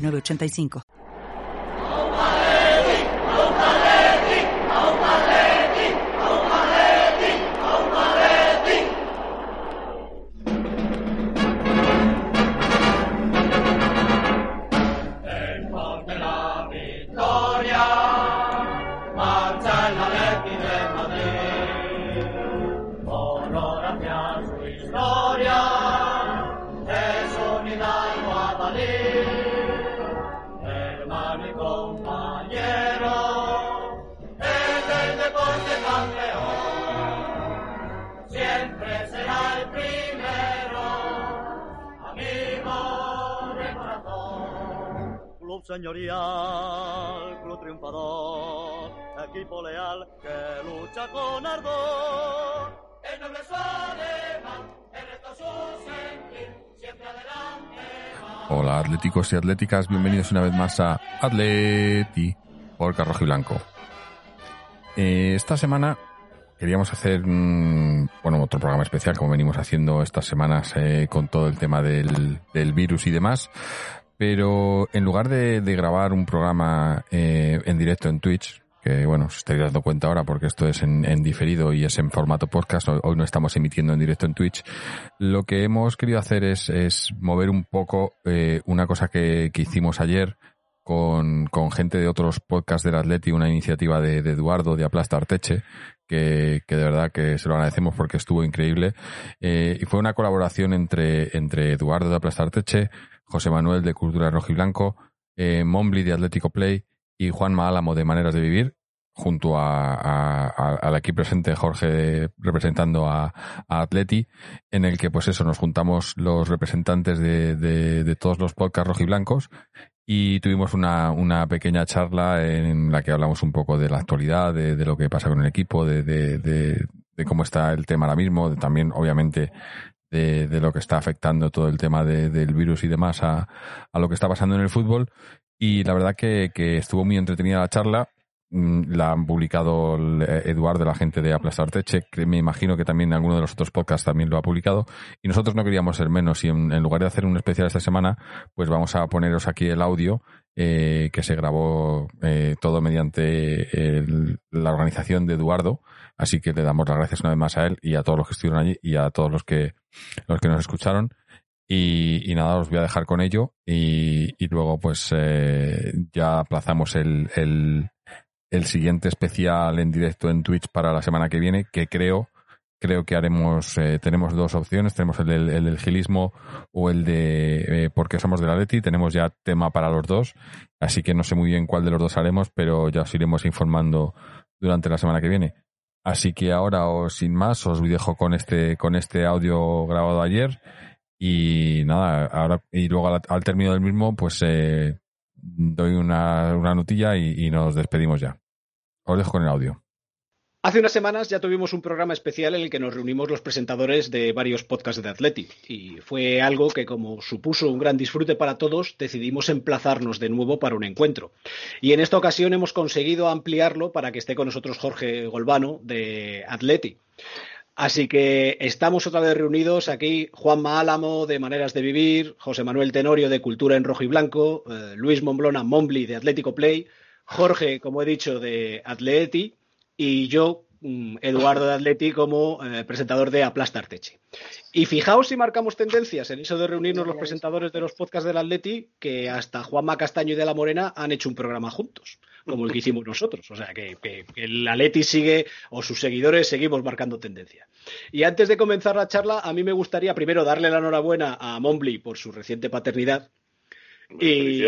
985. Señorial, club triunfador, equipo leal que lucha con ardor. El noble el resto su sentir, siempre adelante. Hola atléticos y atléticas, bienvenidos una vez más a Atleti por Carrojo y Blanco. Eh, esta semana queríamos hacer bueno otro programa especial como venimos haciendo estas semanas eh, con todo el tema del, del virus y demás pero en lugar de, grabar un programa eh, en directo en Twitch, que bueno, os estaréis dando cuenta ahora porque esto es en, diferido y es en formato podcast, hoy, no estamos emitiendo en directo en Twitch, lo que hemos querido hacer es, mover un poco eh, una cosa que, hicimos ayer con, gente de otros podcasts del Atleti, una iniciativa de, Eduardo de Aplasta Arteche, que, de verdad que se lo agradecemos porque estuvo increíble. Eh, y fue una colaboración entre, Eduardo de Aplasta Arteche, José Manuel de Cultura Rojo y Blanco, eh, Mombly de Atlético Play y Juan Álamo de Maneras de Vivir, junto a, al aquí presente Jorge representando a, Atleti, en el que pues eso, nos juntamos los representantes de, todos los podcasts rojiblancos y tuvimos una, una, pequeña charla en la que hablamos un poco de la actualidad, de, lo que pasa con el equipo, de, de, cómo está el tema ahora mismo, también obviamente de, de, lo que está afectando todo el tema de, del virus y demás a, a, lo que está pasando en el fútbol. Y la verdad que, que estuvo muy entretenida la charla. Mm, la han publicado Eduardo, la gente de Aplastar Teche, que me imagino que también alguno de los otros podcasts también lo ha publicado. Y nosotros no queríamos ser menos. Y en, lugar de hacer un especial esta semana, pues vamos a poneros aquí el audio eh, que se grabó eh, todo mediante el, la organización de Eduardo. Así que le damos las gracias una vez más a él y a todos los que estuvieron allí y a todos los que, los que nos escucharon. Y, nada, os voy a dejar con ello y, y luego pues eh, ya aplazamos el, el, siguiente especial en directo en Twitch para la semana que viene, que creo creo que haremos, eh, tenemos dos opciones, tenemos el del, el del gilismo o el de eh, porque somos de la Leti, tenemos ya tema para los dos, así que no sé muy bien cuál de los dos haremos, pero ya os iremos informando durante la semana que viene. Así que ahora, o sin más, os dejo con este, con este audio grabado ayer. Y nada, ahora, y luego al, término del mismo, pues eh, doy una, una notilla y nos despedimos ya. Con el audio. Hace unas semanas ya tuvimos un programa especial en el que nos reunimos los presentadores de varios podcasts de Athletic y fue algo que como supuso un gran disfrute para todos decidimos emplazarnos de nuevo para un encuentro. Y en esta ocasión hemos conseguido ampliarlo para que esté con nosotros Jorge Golbano de Athletic. Así que estamos otra vez reunidos aquí, Juan Álamo de Maneras de Vivir, José Manuel Tenorio de Cultura en Rojo y Blanco, eh, Luis Momblona Mombly de Atlético Play, Jorge, como he dicho, de Atleti y yo, mm, Eduardo de Atleti, como eh, presentador de Aplastar Teche. Y fijaos si marcamos tendencias en eso de reunirnos los presentadores de los podcasts del Atleti, que hasta Juanma Castaño y de la Morena han hecho un programa juntos, como el que hicimos nosotros. O sea, que, el Atleti sigue, o sus seguidores seguimos marcando tendencia. Y antes de comenzar la charla, a mí me gustaría primero darle la enhorabuena a Mombly por su reciente paternidad. Y,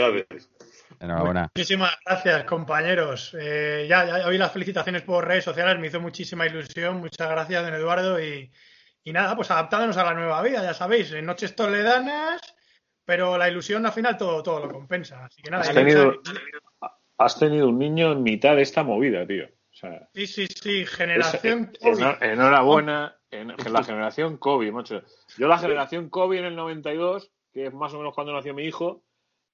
Muchísimas gracias, compañeros. Eh, ya, ya oí las felicitaciones por redes sociales, me hizo muchísima ilusión. Muchas gracias, don Eduardo. Y, nada, pues adaptándonos a la nueva vida, ya sabéis, en noches toledanas, pero la ilusión al final todo, todo lo compensa. Así que nada, has, tenido, has tenido un niño en mitad de esta movida, tío. sí, sí, sí, generación Enhorabuena, en, la generación COVID, macho. Yo la generación COVID en el 92, que es más o menos cuando nació mi hijo,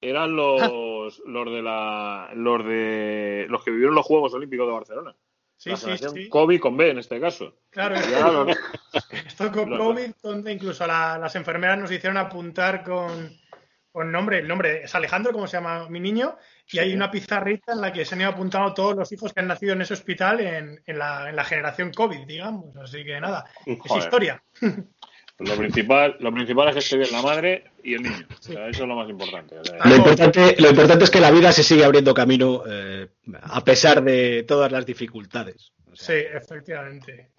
eran los, los de la los de los que vivieron los Juegos Olímpicos de Barcelona. Sí, sí, sí. COVID con B en este caso. Claro, esto, con COVID, donde incluso las enfermeras nos hicieron apuntar con, con nombre, el nombre es Alejandro, como se llama mi niño, y hay una pizarrita en la que se han ido apuntando todos los hijos que han nacido en ese hospital en, en, la, en la, generación COVID, digamos. Así que nada, es historia. Lo principal, lo principal es que esté bien la madre y el niño. eso es lo más importante. lo, importante lo importante es que la vida se sigue abriendo camino eh, a pesar de todas las dificultades. sí, efectivamente.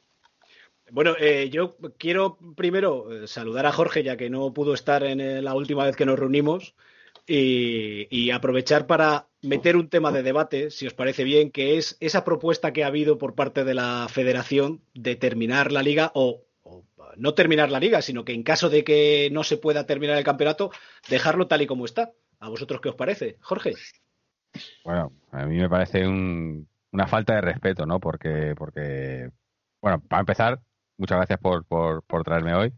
Bueno, eh, yo quiero primero eh, saludar a Jorge, ya que no pudo estar en la última vez que nos reunimos, y, y, aprovechar para meter un tema de debate, si os parece bien, que es esa propuesta que ha habido por parte de la federación de terminar la liga o no terminar la liga, sino que en caso de que no se pueda terminar el campeonato, dejarlo tal y como está. ¿A vosotros qué os parece, Jorge? Bueno, a mí me parece una falta de respeto, ¿no? Porque, porque, bueno, para empezar, muchas gracias por, por, traerme hoy.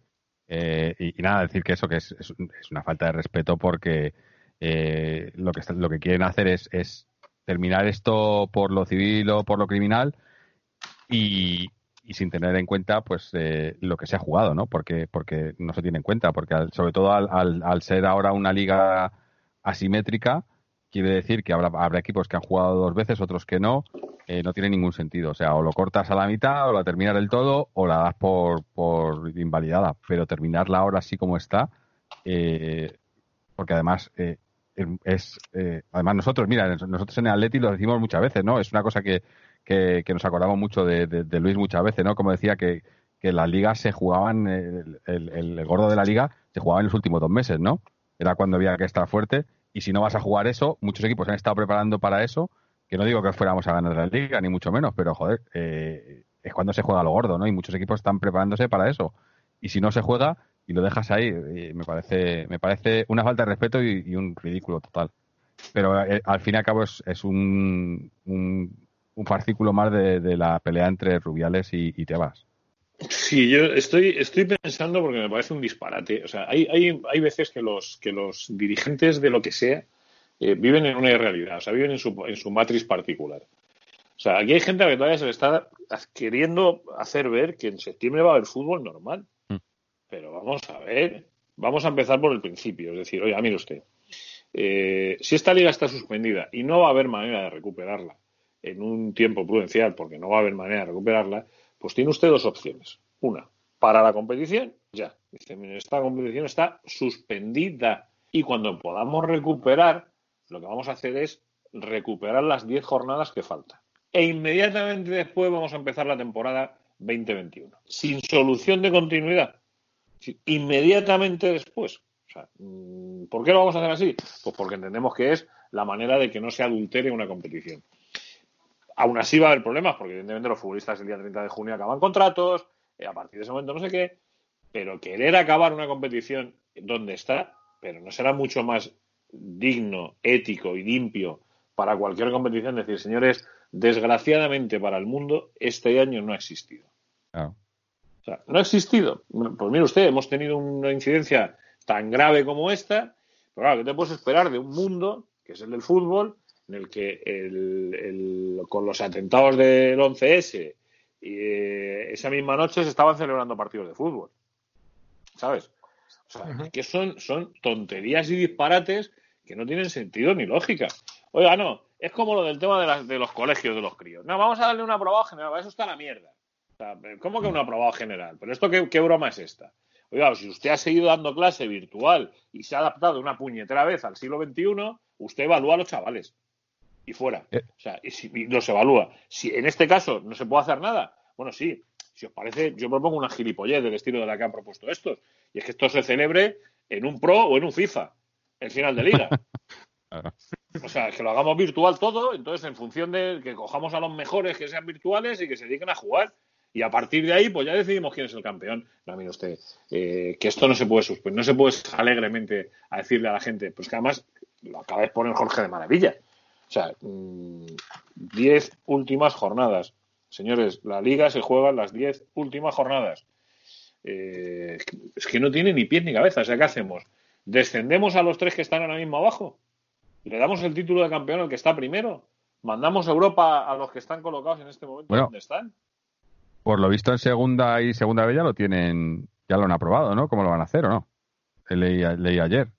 Eh, y, nada, decir que eso que es, es, una falta de respeto porque eh, lo, que, lo que quieren hacer es, es terminar esto por lo civil o por lo criminal y, y sin tener en cuenta pues eh, lo que se ha jugado, ¿no? Porque, porque no se tiene en cuenta, porque sobre todo al, al, ser ahora una liga asimétrica, quiere decir que habrá, habrá equipos que han jugado dos veces, otros que no, eh, no tiene ningún sentido. O sea, o lo cortas a la mitad, o la terminas del todo, o la das por, por invalidada. Pero terminarla ahora así como está, eh, porque además es, además nosotros, mira, nosotros en el Atleti lo decimos muchas veces, ¿no? Es una cosa que que, nos acordamos mucho de, Luis muchas veces, ¿no? Como decía que, que las ligas se jugaban, el, gordo de la liga se jugaba en los últimos dos meses, ¿no? Era cuando había que estar fuerte. Y si no vas a jugar eso, muchos equipos han estado preparando para eso, que no digo que fuéramos a ganar la liga, ni mucho menos, pero joder, eh, es cuando se juega lo gordo, ¿no? Y muchos equipos están preparándose para eso. Y si no se juega y lo dejas ahí, eh, me parece, me parece una falta de respeto y, un ridículo total. Pero eh, al fin y al cabo es, es un, un fascículo más de, la pelea entre Rubiales y, Tebas. Sí, yo estoy, estoy pensando porque me parece un disparate. O sea, hay, hay, hay veces que los, que los dirigentes de lo que sea eh, viven en una irrealidad, o sea, viven en su, en su matriz particular. O sea, aquí hay gente a la que todavía se le está queriendo hacer ver que en septiembre va a haber fútbol normal. Mm. Pero vamos a ver, vamos a empezar por el principio. Es decir, oye, mire usted, eh, si esta liga está suspendida y no va a haber manera de recuperarla en un tiempo prudencial, porque no va a haber manera de recuperarla, pues tiene usted dos opciones. Una, para la competición, ya. Dice, esta competición está suspendida. Y cuando podamos recuperar, lo que vamos a hacer es recuperar las 10 jornadas que faltan. E inmediatamente después vamos a empezar la temporada 2021. Sin solución de continuidad. Inmediatamente después. O sea, mm, ¿Por qué lo vamos a hacer así? Pues porque entendemos que es la manera de que no se adultere una competición. Aún así va a haber problemas, porque evidentemente los futbolistas el día 30 de junio acaban contratos, eh, a partir de ese momento no sé qué, pero querer acabar una competición donde está, pero no será mucho más digno, ético y limpio para cualquier competición decir, señores, desgraciadamente para el mundo, este año no ha existido. O sea, no ha existido. Pues mire usted, hemos tenido una incidencia tan grave como esta, pero claro, ¿qué te puedes esperar de un mundo, que es el del fútbol, en el que el, con los atentados del 11S y eh, esa misma noche se estaban celebrando partidos de fútbol. ¿Sabes? O sea, que son, son tonterías y disparates que no tienen sentido ni lógica. Oiga, no, es como lo del tema de, de los colegios de los críos. No, vamos a darle un aprobado general, eso está la mierda. ¿Cómo que un aprobado general? ¿Pero esto qué, qué broma es esta? Oiga, si usted ha seguido dando clase virtual y se ha adaptado una puñetera vez al siglo XXI, usted evalúa a los chavales y fuera. Eh. O sea, y, si, no se evalúa. Si en este caso no se puede hacer nada, bueno, sí, si os parece, yo propongo una gilipollez del estilo de la que han propuesto estos. Y es que esto se celebre en un Pro o en un FIFA, el final de liga. O sea, que lo hagamos virtual todo, entonces en función de que cojamos a los mejores que sean virtuales y que se dediquen a jugar. Y a partir de ahí, pues ya decidimos quién es el campeón. No, mire usted, eh, que esto no se puede suspender, no se puede alegremente a decirle a la gente, pues que además lo acaba de poner Jorge de Maravilla. O sea, 10 mm, últimas jornadas. Señores, la liga se juega las 10 últimas jornadas. Eh, es que no tiene ni pies ni cabeza. O sea, ¿qué hacemos? ¿Descendemos a los tres que están ahora mismo abajo? ¿Le damos el título de campeón al que está primero? ¿Mandamos Europa a los que están colocados en este momento donde están? Por lo visto en segunda y segunda vez ya lo tienen, ya lo han aprobado, ¿no? ¿Cómo lo van a hacer o no? Leí, leí ayer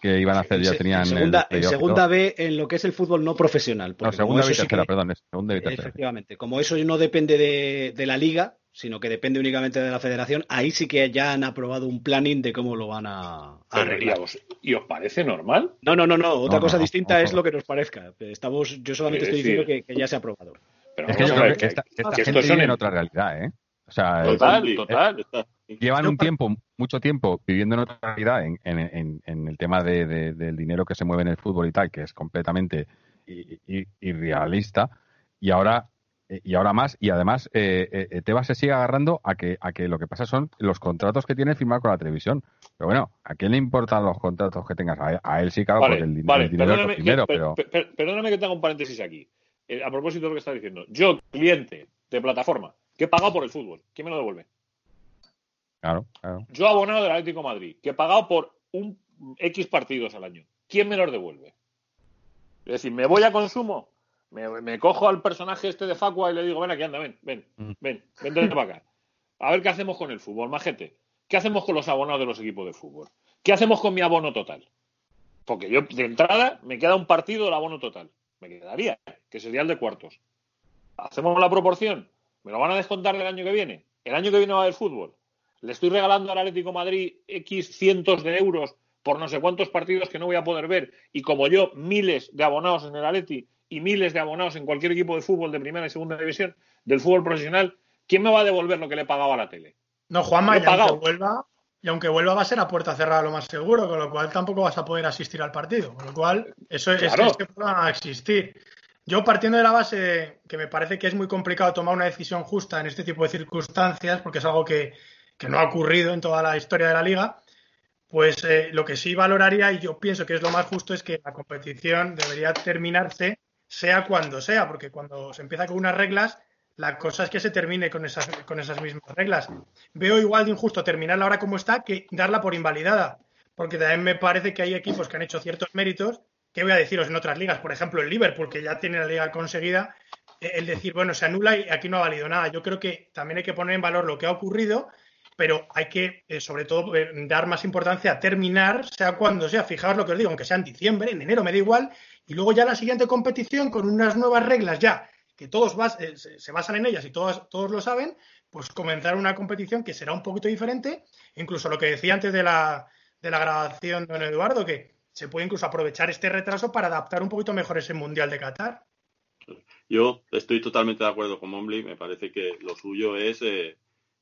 que iban a hacer, ya tenían. segunda, el segunda B en lo que es el fútbol no profesional. No, segunda y tercera, perdón. Segunda y tercera. Efectivamente. Como eso no depende de, la liga, sino que depende únicamente de la federación, ahí sí que ya han aprobado un planning de cómo lo van a, arreglar. ¿Y os parece normal? No, no, no, no. Otra cosa distinta es lo que nos parezca. Estamos, yo solamente estoy diciendo que, ya se ha aprobado. Pero es que yo creo que, esta, gente vive en otra realidad, ¿eh? O sea, total, total. Llevan un tiempo, mucho tiempo viviendo en otra realidad en, el tema del dinero que se mueve en el fútbol y tal, que es completamente irrealista. Y ahora y ahora más, y además eh, eh, Tebas se sigue agarrando a que, a que lo que pasa son los contratos que tiene firmado con la televisión. Pero bueno, ¿a quién le importan los contratos que tengas? A, él sí, claro, porque el, dinero es lo primero, pero... perdóname que tenga un paréntesis aquí. Eh, a propósito de lo que está diciendo. Yo, cliente de plataforma, que he pagado por el fútbol, ¿quién me lo devuelve? Claro, claro. Yo, abonado del Atlético Madrid, que he pagado por un X partidos al año, ¿quién me los devuelve? Es decir, ¿me voy a consumo? Me, cojo al personaje este de Facua y le digo, ven aquí, anda, ven, ven, mm. ven, ven, para acá. A ver qué hacemos con el fútbol, majete. ¿Qué hacemos con los abonados de los equipos de fútbol? ¿Qué hacemos con mi abono total? Porque yo, de entrada, me queda un partido del abono total. Me quedaría, que sería el de cuartos. ¿Hacemos la proporción? ¿Me lo van a descontar el año que viene? ¿El año que viene va a haber fútbol? ¿Le estoy regalando al Atlético Madrid X cientos de euros por no sé cuántos partidos que no voy a poder ver? Y como yo, miles de abonados en el Atleti y miles de abonados en cualquier equipo de fútbol de primera y segunda división del fútbol profesional, ¿quién me va a devolver lo que le he pagado a la tele? No, Juanma, y aunque, vuelva, y aunque vuelva va a ser a puerta cerrada lo más seguro, con lo cual tampoco vas a poder asistir al partido. Con lo cual, eso es, que va a existir. Yo partiendo de la base que me parece que es muy complicado tomar una decisión justa en este tipo de circunstancias, porque es algo que, no ha ocurrido en toda la historia de la liga, pues eh, lo que sí valoraría y yo pienso que es lo más justo es que la competición debería terminarse sea cuando sea, porque cuando se empieza con unas reglas, la cosa es que se termine con esas, con esas mismas reglas. Veo igual de injusto terminarla ahora como está que darla por invalidada, porque también me parece que hay equipos que han hecho ciertos méritos, que voy a deciros en otras ligas, por ejemplo el Liverpool, que ya tiene la liga conseguida, eh, el decir, bueno, se anula y aquí no ha valido nada. Yo creo que también hay que poner en valor lo que ha ocurrido, pero hay que, eh, sobre todo, eh, dar más importancia a terminar, sea cuando sea. Fijaos lo que os digo, aunque sea en diciembre, en enero, me da igual, y luego ya la siguiente competición con unas nuevas reglas ya, que todos eh, se basan en ellas y todos, todos lo saben, pues comenzar una competición que será un poquito diferente, incluso lo que decía antes de la, de la grabación, don Eduardo, que se puede incluso aprovechar este retraso para adaptar un poquito mejor ese Mundial de Qatar. Yo estoy totalmente de acuerdo con Mombly, me parece que lo suyo es eh,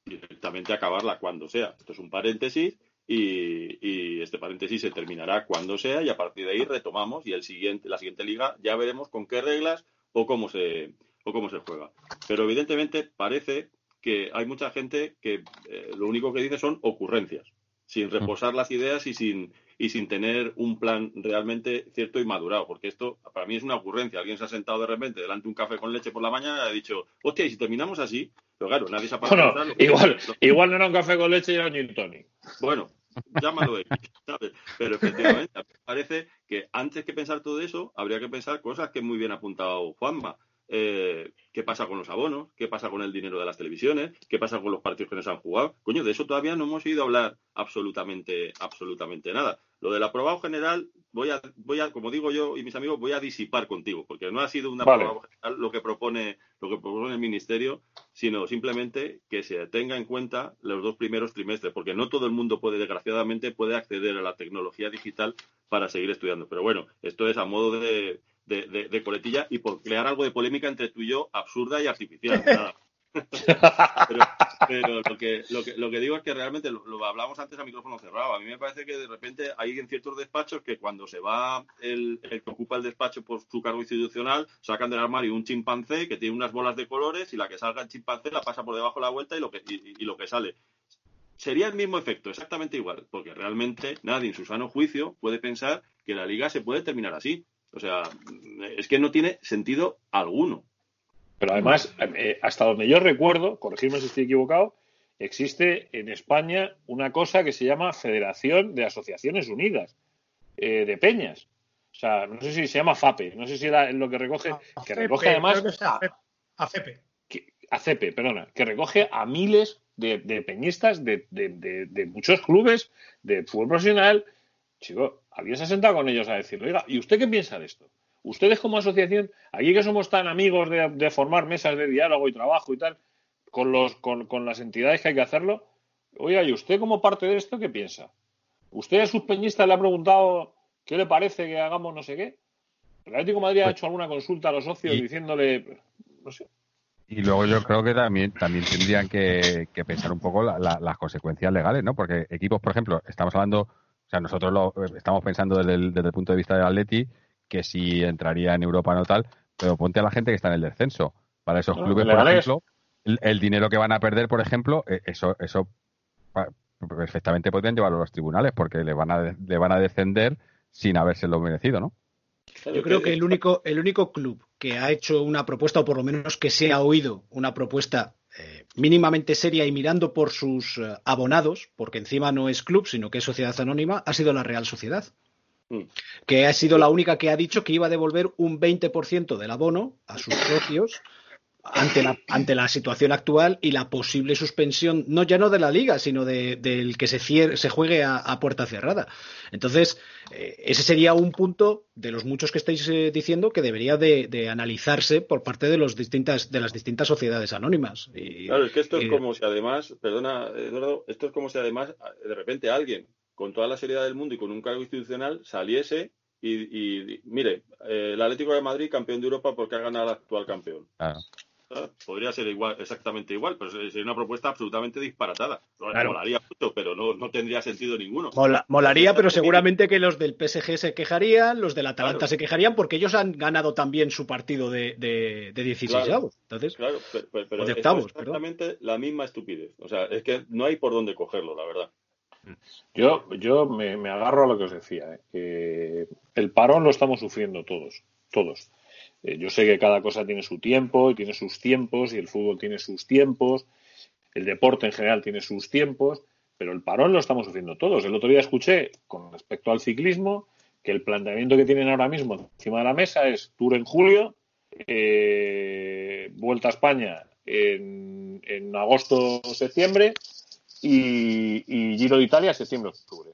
directamente acabarla cuando sea. Esto es un paréntesis y, este paréntesis se terminará cuando sea y a partir de ahí retomamos y el siguiente, la siguiente liga ya veremos con qué reglas o cómo se o cómo se juega. Pero evidentemente parece que hay mucha gente que eh, lo único que dice son ocurrencias, sin mm. reposar las ideas y sin y sin tener un plan realmente cierto y madurado, porque esto para mí es una ocurrencia. Alguien se ha sentado de repente delante de un café con leche por la mañana y ha dicho, hostia, y si terminamos así, pero claro, nadie se ha. Bueno, igual, igual no era un café con leche y era un gin tonic. Bueno, llámalo X, ¿sabes? Pero efectivamente, me parece que antes que pensar todo eso, habría que pensar cosas que muy bien ha apuntado Juanma. Eh, qué pasa con los abonos, qué pasa con el dinero de las televisiones, qué pasa con los partidos que nos han jugado. Coño, de eso todavía no hemos oído hablar absolutamente, absolutamente nada. Lo del aprobado general, voy a, voy a, como digo yo y mis amigos, voy a disipar contigo, porque no ha sido un aprobado general lo que propone, lo que propone el ministerio, sino simplemente que se tenga en cuenta los dos primeros trimestres, porque no todo el mundo puede, desgraciadamente, puede acceder a la tecnología digital para seguir estudiando. Pero bueno, esto es a modo de, de, coletilla y por crear algo de polémica entre tú y yo absurda y artificial. pero, pero lo, que, lo, que, lo que digo es que realmente lo, lo hablamos antes a micrófono cerrado. A mí me parece que de repente hay en ciertos despachos que cuando se va el, el que ocupa el despacho por su cargo institucional, sacan del armario un chimpancé que tiene unas bolas de colores y la que salga el chimpancé la pasa por debajo de la vuelta y lo que, y, y lo que sale sería el mismo efecto, exactamente igual, porque realmente nadie en su sano juicio puede pensar que la liga se puede terminar así. O sea, es que no tiene sentido alguno. Pero además, eh, hasta donde yo recuerdo, corregirme si estoy equivocado, existe en España una cosa que se llama Federación de Asociaciones Unidas eh, de Peñas. O sea, no sé si se llama FAPE, no sé si era lo que recoge, A- que ACP, recoge además ACP. ACP. que- ACP, perdona, que recoge a miles de, de peñistas de, de- de- de muchos clubes de fútbol profesional. Chico, alguien se ha sentado con ellos a decirle, oiga, ¿y usted qué piensa de esto? Ustedes como asociación, aquí que somos tan amigos de, de formar mesas de diálogo y trabajo y tal, con, los, con, con las entidades que hay que hacerlo, oiga, ¿y usted como parte de esto qué piensa? ¿Usted a sus peñistas le ha preguntado qué le parece que hagamos no sé qué? ¿El Atlético de Madrid ha Pues- hecho alguna consulta a los socios Y- diciéndole, no sé, Y luego yo creo que también, también tendrían que, que pensar un poco la- la- las consecuencias legales, ¿no? Porque equipos, por ejemplo, estamos hablando, sea, nosotros lo estamos pensando desde el, desde el punto de vista del Atleti, que si entraría en Europa no tal, pero ponte a la gente que está en el descenso. Para esos No, clubes, por ejemplo, el, el dinero que van a perder, por ejemplo, eh, eso, eso perfectamente podrían llevarlo a los tribunales, porque le van a, le van a descender sin habérselo merecido, ¿no? Yo creo que el único, el único club que ha hecho una propuesta, o por lo menos que se ha oído una propuesta eh, mínimamente seria y mirando por sus eh, abonados, porque encima no es club, sino que es sociedad anónima, ha sido la Real Sociedad. Mm. Que ha sido la única que ha dicho que iba a devolver un 20% del abono a sus socios ante la, ante la situación actual y la posible suspensión, no ya no de la liga, sino de- del que se, cier- se juegue a, a puerta cerrada. Entonces, eh, ese sería un punto de los muchos que estáis eh, diciendo que debería de, de analizarse por parte de, los distintas, de las distintas sociedades anónimas. Y, Claro, es que esto es eh, como si además, perdona, Eduardo, esto es como si además de repente alguien con toda la seriedad del mundo y con un cargo institucional saliese y, y- mire, eh, el Atlético de Madrid campeón de Europa porque ha ganado al actual campeón. Claro. Podría ser igual, exactamente igual, pero sería una propuesta absolutamente disparatada. Claro. Molaría mucho, pero no, no tendría sentido ninguno. Mola- molaría, pero seguramente que los del PSG se quejarían, los del Atalanta Claro. se quejarían, porque ellos han ganado también su partido de, de, de 16 Claro. Entonces, Claro, pero, pero- pero O de esto octavos, es exactamente la misma estupidez. O sea, es que no hay por dónde cogerlo, la verdad. Yo, yo me, me agarro a lo que os decía. ¿eh? Que el parón lo estamos sufriendo todos, todos. Eh, yo sé que cada cosa tiene su tiempo y tiene sus tiempos y el fútbol tiene sus tiempos, el deporte en general tiene sus tiempos, pero el parón lo estamos sufriendo todos. El otro día escuché con respecto al ciclismo que el planteamiento que tienen ahora mismo encima de la mesa es Tour en julio, eh, Vuelta a España en, agosto o septiembre y, Giro de Italia septiembre-octubre.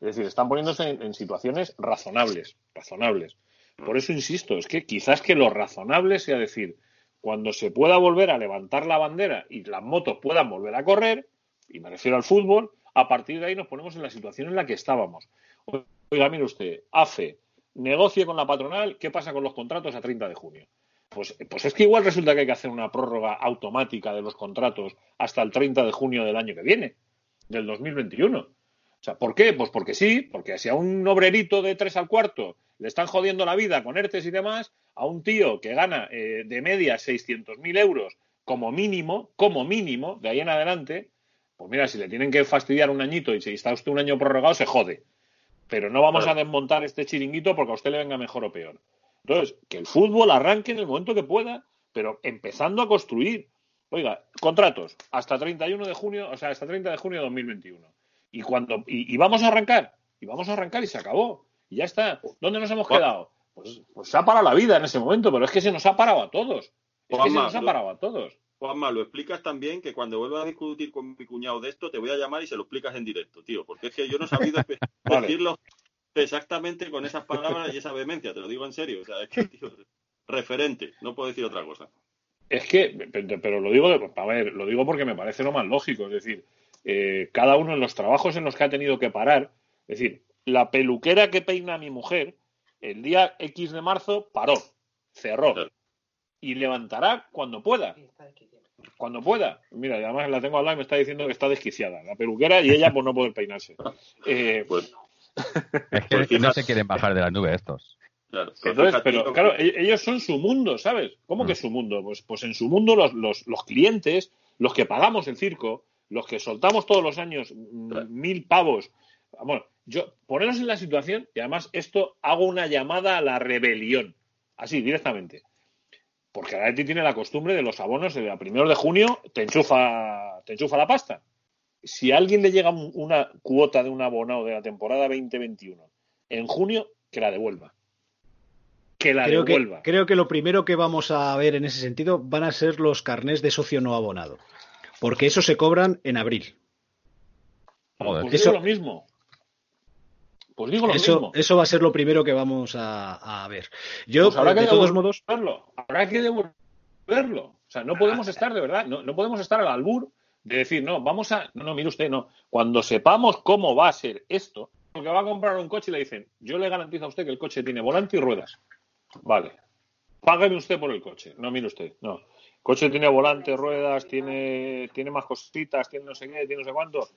Es decir, están poniéndose en situaciones razonables, razonables. Por eso insisto, es que quizás que lo razonable sea decir, cuando se pueda volver a levantar la bandera y las motos puedan volver a correr, y me refiero al fútbol, a partir de ahí nos ponemos en la situación en la que estábamos. Oiga, mire usted, AFE, negocie con la patronal, ¿qué pasa con los contratos a 30 de junio? Pues, pues es que igual resulta que hay que hacer una prórroga automática de los contratos hasta el 30 de junio del año que viene, del 2021. Sea, ¿por qué? Pues porque sí, porque si a un obrerito de 3 al cuarto le están jodiendo la vida con ERTES y demás, a un tío que gana eh, de media 600.000 euros como mínimo, como mínimo, de ahí en adelante, pues mira, si le tienen que fastidiar un añito y si está usted un año prorrogado, se jode. Pero no vamos a desmontar este chiringuito porque a usted le venga mejor o peor. Entonces, que el fútbol arranque en el momento que pueda, pero empezando a construir. Oiga, contratos hasta 31 de junio, o sea, hasta 30 de junio de 2021. Y cuando y, y vamos a arrancar, y vamos a arrancar y se acabó. Y ya está. ¿Dónde nos hemos quedado? Pues, pues se ha parado la vida en ese momento, pero es que se nos ha parado a todos. Es que se nos ha parado a todos. Juanma, lo explicas también que cuando vuelvas a discutir con mi cuñado de esto, te voy a llamar y se lo explicas en directo, tío, porque es que yo no he sabido Vale. decirlo exactamente con esas palabras y esa vehemencia, te lo digo en serio. O sea, es que, tío, referente, no puedo decir otra cosa. Es que, pero, pero lo digo, de- a ver, lo digo porque me parece lo más lógico. Es decir, eh, cada uno en los trabajos en los que ha tenido que parar, es decir, la peluquera que peina a mi mujer, el día X de marzo paró, cerró y levantará cuando pueda. cuando pueda. Mira, además la tengo al lado y me está diciendo que está desquiciada, la peluquera y ella por no poder peinarse. Eh, Pues, Es que, Pues no se quieren bajar de la nube estos. claro, Entonces, pero claro, e- ellos son su mundo, ¿sabes? ¿Cómo Mm. que su mundo? Pues, pues en su mundo los, los, los clientes, los que pagamos el circo, los que soltamos todos los años mm, mil pavos. Bueno, yo, poneros en la situación, y además esto hago una llamada a la rebelión, así, directamente. Porque la ETI tiene la costumbre de los abonos de a primero de junio te enchufa, te enchufa la pasta. Si a alguien le llega un- una cuota de un abonado de la temporada 2021 en junio, que la devuelva. Que la Creo que, devuelva. creo que lo primero que vamos a ver en ese sentido van a ser los carnés de socio no abonado. Porque esos se cobran en abril. Joder. Pues Eso- digo lo mismo. Pues digo lo Eso, mismo. eso va a ser lo primero que vamos a, a ver. Yo, Pues habrá de que todos modos. Habrá que devolverlo. O sea, no podemos estar, de verdad, no, no podemos estar al albur de decir, no, vamos a. No, no, mire usted, no. Cuando sepamos cómo va a ser esto, porque va a comprar un coche y le dicen, yo le garantizo a usted que el coche tiene volante y ruedas. Vale. Págame usted por el coche. No, mire usted, no. Coche tiene volante, ruedas, tiene, tiene más cositas, tiene no sé qué, tiene no sé cuánto.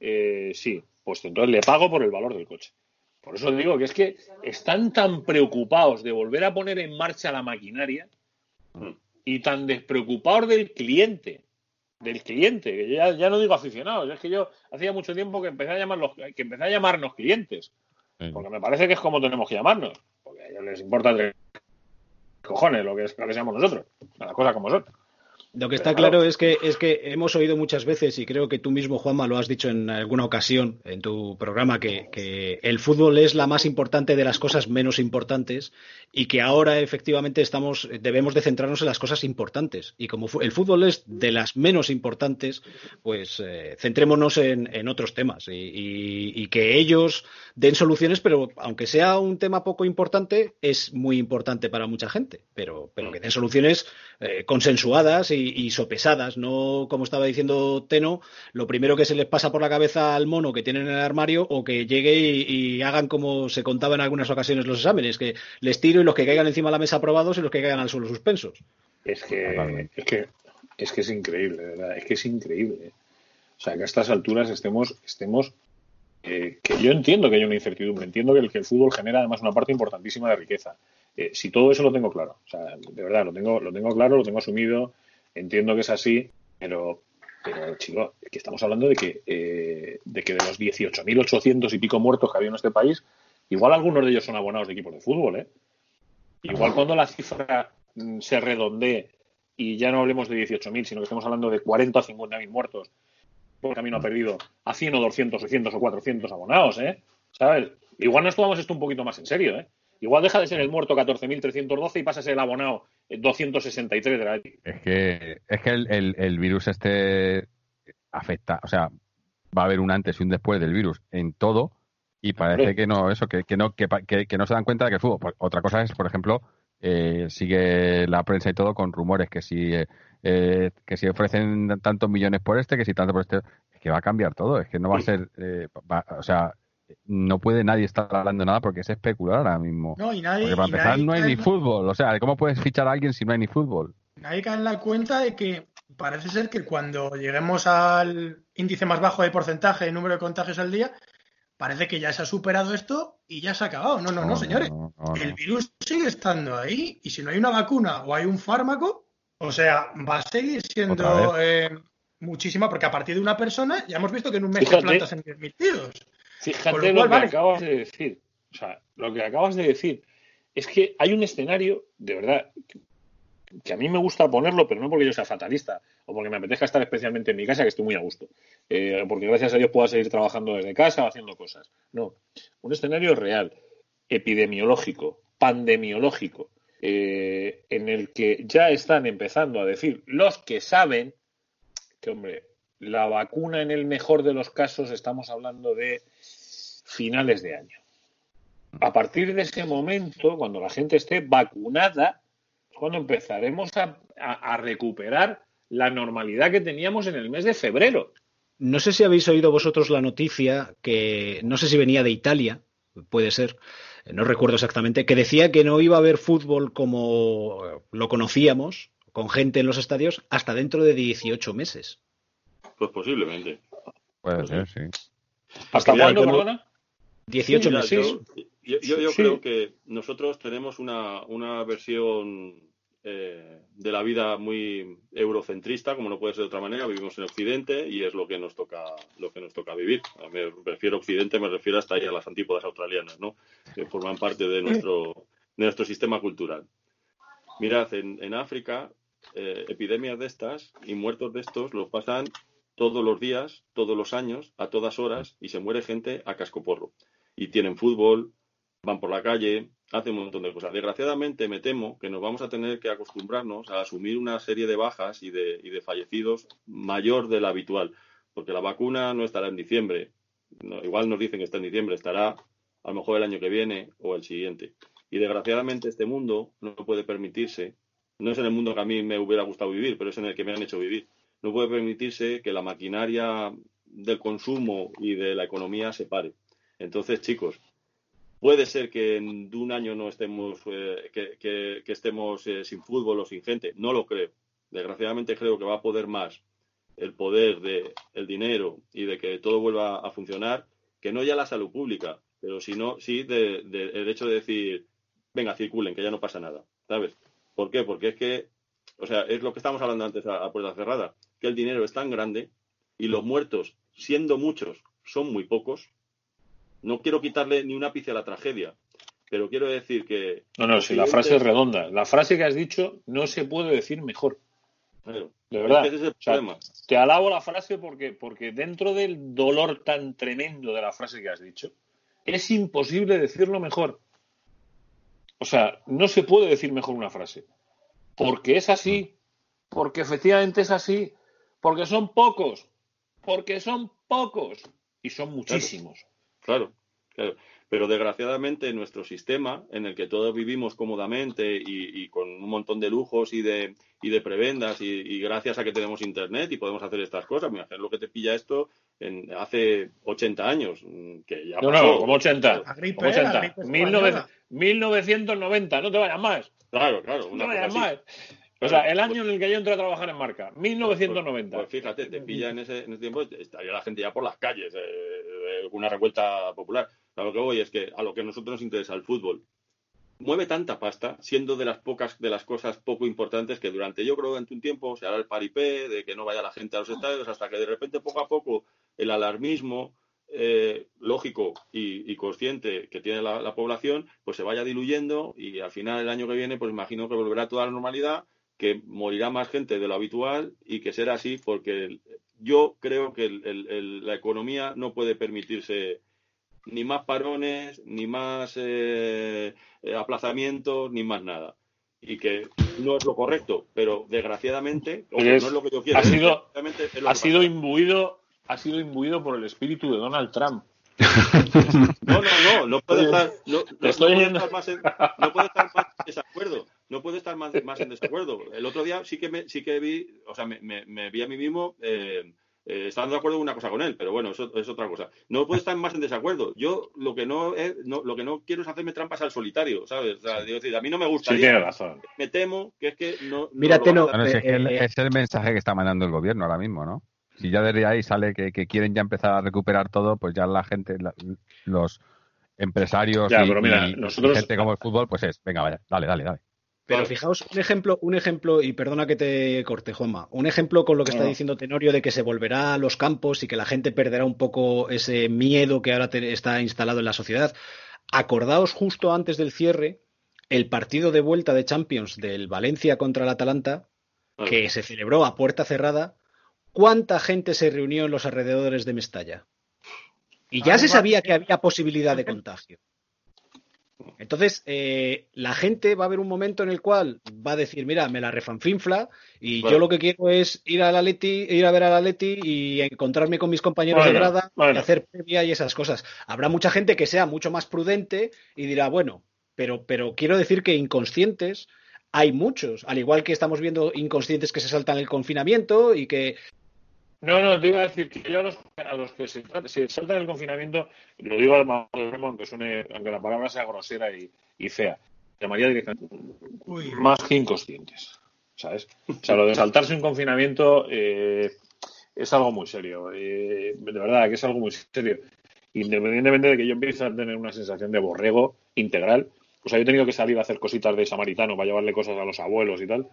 Eh, sí, pues entonces le pago por el valor del coche. Por eso digo que es que están tan preocupados de volver a poner en marcha la maquinaria y tan despreocupados del cliente, del cliente, que ya, ya no digo aficionados, es que yo hacía mucho tiempo que empecé a llamarlos, que empecé a llamarnos clientes, porque me parece que es como tenemos que llamarnos, porque a ellos les importa tres cojones lo que, lo que seamos nosotros, las cosas como son. Lo que está Claro. es que es que hemos oído muchas veces y creo que tú mismo Juanma lo has dicho en alguna ocasión en tu programa que, que el fútbol es la más importante de las cosas menos importantes y que ahora efectivamente estamos debemos de centrarnos en las cosas importantes y como el fútbol es de las menos importantes pues eh, centrémonos en, en otros temas y, y- y que ellos den soluciones pero aunque sea un tema poco importante es muy importante para mucha gente pero pero que den soluciones eh, consensuadas y, y sopesadas, no como estaba diciendo Teno, lo primero que se les pasa por la cabeza al mono que tienen en el armario o que llegue y, y hagan como se contaba en algunas ocasiones los exámenes, que les tiro y los que caigan encima de la mesa aprobados y los que caigan al suelo suspensos. Es que, es que es que es increíble, verdad, es que es increíble. ¿eh? O sea, que a estas alturas estemos, estemos eh, que yo entiendo que hay una incertidumbre, entiendo que el, que el fútbol genera además una parte importantísima de riqueza. Eh, si todo eso lo tengo claro, o sea, de verdad, lo tengo, lo tengo claro, lo tengo asumido, entiendo que es así, pero, pero chico, es que estamos hablando de que, eh, de que de los 18.800 y pico muertos que había en este país, igual algunos de ellos son abonados de equipos de fútbol, ¿eh? Igual cuando la cifra mm, se redondee y ya no hablemos de 18.000, sino que estemos hablando de 40 o 50.000 muertos, por camino ha perdido a 100 o 200 o 300 o 400 abonados, ¿eh? ¿Sabes? Igual nos tomamos esto un poquito más en serio, ¿eh? Igual deja de ser el muerto 14.312 y pasa a ser el abonado 263 de la. Es que, es que el, el- el virus este afecta, o sea, va a haber un antes y un después del virus en todo y parece que no, eso, que, que no, que, que- que no se dan cuenta de que el fútbol. Pues, otra cosa es, por ejemplo, eh, sigue la prensa y todo con rumores que si, eh, eh, que si ofrecen tantos millones por este, que si tanto por este, es que va a cambiar todo, es que no va a ser, eh, va- o sea, no puede nadie estar hablando nada porque es especular ahora mismo. No, y nadie, Porque para y empezar nadie no hay ni fútbol, o sea, ¿cómo puedes fichar a alguien si no hay ni fútbol? nadie cae en la cuenta de que parece ser que cuando lleguemos al índice más bajo de porcentaje de número de contagios al día, parece que ya se ha superado esto y ya se ha acabado. No, no, no, señores. no, no, no. El virus sigue estando ahí y si no hay una vacuna o hay un fármaco, o sea, va a seguir siendo eh, muchísima, porque a partir de una persona ya hemos visto que en un mes Fíjate. te plantas en 10.000 tíos. Fíjate lo que vale. acabas de decir. O sea, lo que acabas de decir es que hay un escenario, de verdad, que a mí me gusta ponerlo, pero no porque yo sea fatalista o porque me apetezca estar especialmente en mi casa, que estoy muy a gusto. Eh, porque gracias a Dios puedo seguir trabajando desde casa o haciendo cosas. No, un escenario real, epidemiológico, pandemiológico, eh, en el que ya están empezando a decir los que saben que, hombre, la vacuna en el mejor de los casos estamos hablando de finales de año. A partir de ese momento, cuando la gente esté vacunada, es cuando empezaremos a, a- a recuperar la normalidad que teníamos en el mes de febrero. No sé si habéis oído vosotros la noticia que no sé si venía de Italia, puede ser, no recuerdo exactamente, que decía que no iba a haber fútbol como lo conocíamos, con gente en los estadios hasta dentro de 18 meses. Pues posiblemente. Puede ser, sí. ¿Hasta cuándo, perdona? 18 Mira, meses. yo yo, yo- yo Sí. creo que nosotros tenemos una, una versión eh, de la vida muy eurocentrista, como no puede ser de otra manera. Vivimos en Occidente y es lo que nos toca, lo que nos toca vivir. Me refiero a Occidente, me refiero hasta ahí a las antípodas australianas, ¿no? Que forman parte de nuestro, de nuestro sistema cultural. Mirad, en, en África, eh, epidemias de estas y muertos de estos los pasan todos los días, todos los años, a todas horas, y se muere gente a cascoporro. Y tienen fútbol, van por la calle, hacen un montón de cosas. Desgraciadamente, me temo que nos vamos a tener que acostumbrarnos a asumir una serie de bajas y de, y de fallecidos mayor de la habitual, porque la vacuna no estará en diciembre. Igual nos dicen que está en diciembre, estará a lo mejor el año que viene o el siguiente. Y desgraciadamente este mundo no puede permitirse, no es en el mundo que a mí me hubiera gustado vivir, pero es en el que me han hecho vivir. No puede permitirse que la maquinaria del consumo y de la economía se pare. Entonces, chicos, puede ser que en de un año no estemos, eh, que, estemos eh, sin fútbol o sin gente. No lo creo. Desgraciadamente creo que va a poder más el poder de el dinero y de que todo vuelva a funcionar, que no ya la salud pública, pero sino sí de, de- el hecho de decir, venga, circulen, que ya no pasa nada, ¿sabes? ¿Por qué? Porque es que, o sea, es lo que estábamos hablando antes a puerta cerrada, que el dinero es tan grande y los muertos, siendo muchos, son muy pocos. No quiero quitarle ni un ápice a la tragedia, pero quiero decir que... No, no, si la frase es redonda. La frase que has dicho no se puede decir mejor. De verdad. es que ese es el O sea, problema. te alabo la frase porque, porque dentro del dolor tan tremendo de la frase que has dicho, es imposible decirlo mejor. O sea, no se puede decir mejor una frase. Porque es así. Porque efectivamente es así. Porque son pocos. Porque son pocos. Y son muchísimos. Claro, claro. Pero desgraciadamente nuestro sistema, en el que todos vivimos cómodamente y, y con un montón de lujos y de, y de prebendas, y, y gracias a que tenemos internet y podemos hacer estas cosas, mira, hacer lo que te pilla esto en, hace 80 años, mm, que ya No, pasó. no, como 80. La gripe, Como ¿eh? La 80. gripe 19 española. 1990, no te vayas más. Claro, claro, No una te cosa vayas así. más. O sea, el año en el que yo entré a trabajar en marca, 1990. Pues fíjate, te pilla en ese, en ese tiempo, estaría la gente ya por las calles, eh, una revuelta popular. A lo que voy es que a lo que a nosotros nos interesa el fútbol, mueve tanta pasta, siendo de las pocas de las cosas poco importantes que durante, yo creo, durante un tiempo se hará el paripé de que no vaya la gente a los estadios, hasta que de repente poco a poco el alarmismo eh, lógico y, y consciente que tiene la, la población, pues se vaya diluyendo y al final el año que viene, pues imagino que volverá toda la normalidad que morirá más gente de lo habitual y que será así porque yo creo que el- el- el- la economía no puede permitirse ni más parones, ni más eh, eh, aplazamientos, ni más nada. Y que no es lo correcto, pero desgraciadamente, o no es- lo que yo quiero. ha sido- Ha sido imbuido, ha sido imbuido por el espíritu de Donald Trump. No, no, no, no puede estar, no, no- no estoy puede estar más en, no puede estar más en desacuerdo. No puede estar más, más en desacuerdo. El otro día sí que me, sí que vi, o sea, me, me- me vi a mí mismo eh, eh, estando de acuerdo en una cosa con él, pero bueno, eso es otra cosa. No puede estar más en desacuerdo. Yo lo que no, es- no lo que no quiero es hacerme trampas al solitario, ¿sabes? O sea, digo, decir, a mí no me Sí, tiene razón. me temo que es que no. no Mira, lo van a Teno, dar. Bueno, si es, el- Eh, es el mensaje que está mandando el gobierno ahora mismo, ¿no? Si ya desde ahí sale que, que quieren ya empezar a recuperar todo, pues ya la gente, la- los empresarios Ya, y, pero mira, y- y nosotros- gente como el fútbol, pues es, venga, vaya, dale, dale, dale. Pero fijaos, un ejemplo, un ejemplo, y perdona que te corte, Juanma, un ejemplo con lo que está diciendo Tenorio de que se volverá a los campos y que la gente perderá un poco ese miedo que ahora te- está instalado en la sociedad. Acordaos justo antes del cierre el partido de vuelta de Champions del Valencia contra el Atalanta, que se celebró a puerta cerrada. ¿Cuánta gente se reunió en los alrededores de Mestalla? Y ya se sabía que había posibilidad de contagio. Entonces, eh, la gente va a haber un momento en el cual va a decir, mira, me la refanfinfla y Bueno. yo lo que quiero es ir a la Leti, ir a ver a la Leti y encontrarme con mis compañeros de Bueno, grada y hacer previa y esas cosas. Habrá mucha gente que sea mucho más prudente y dirá, bueno, pero, pero quiero decir que inconscientes hay muchos, al igual que estamos viendo inconscientes que se saltan el confinamiento y que No, no, te iba a decir que yo a los, a los que se, se saltan el confinamiento, lo digo al Mauro, aunque, suene, aunque la palabra sea grosera y, y fea, llamaría directamente Uy, más que inconscientes. ¿sabes? O sea, lo de saltarse un confinamiento eh, es algo muy serio. Eh, de verdad, que es algo muy serio. Independientemente de que yo empiece a tener una sensación de borrego integral. O sea, yo he tenido que salir a hacer cositas de samaritano para llevarle cosas a los abuelos y tal.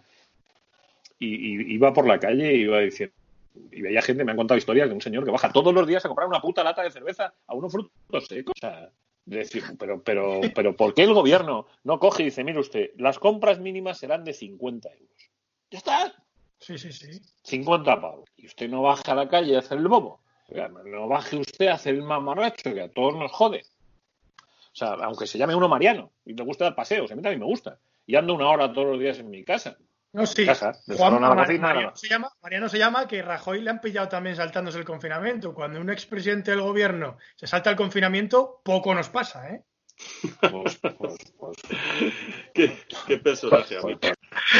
Y, iba por la calle y iba diciendo. Y veía gente, me han contado historias de un señor que baja todos los días a comprar una puta lata de cerveza a unos frutos secos. O sea, decir, pero, pero, pero, ¿por qué el gobierno no coge y dice, mire usted, las compras mínimas serán de 50 euros? Ya está. Sí, sí, sí. 50 pavos. Y usted no baja a la calle a hacer el bobo. No baje usted a hacer el mamarracho, que a todos nos jode. O sea, aunque se llame uno Mariano y te gusta dar paseos, a mí también me gusta. Y ando una hora todos los días en mi casa. No, sí. Casa, Juan, Mariano, se llama, Mariano se llama que Rajoy le han pillado también saltándose el confinamiento. Cuando un expresidente del gobierno se salta el confinamiento, poco nos pasa, ¿eh? Pues, pues, pues. ¿Qué, qué, personaje,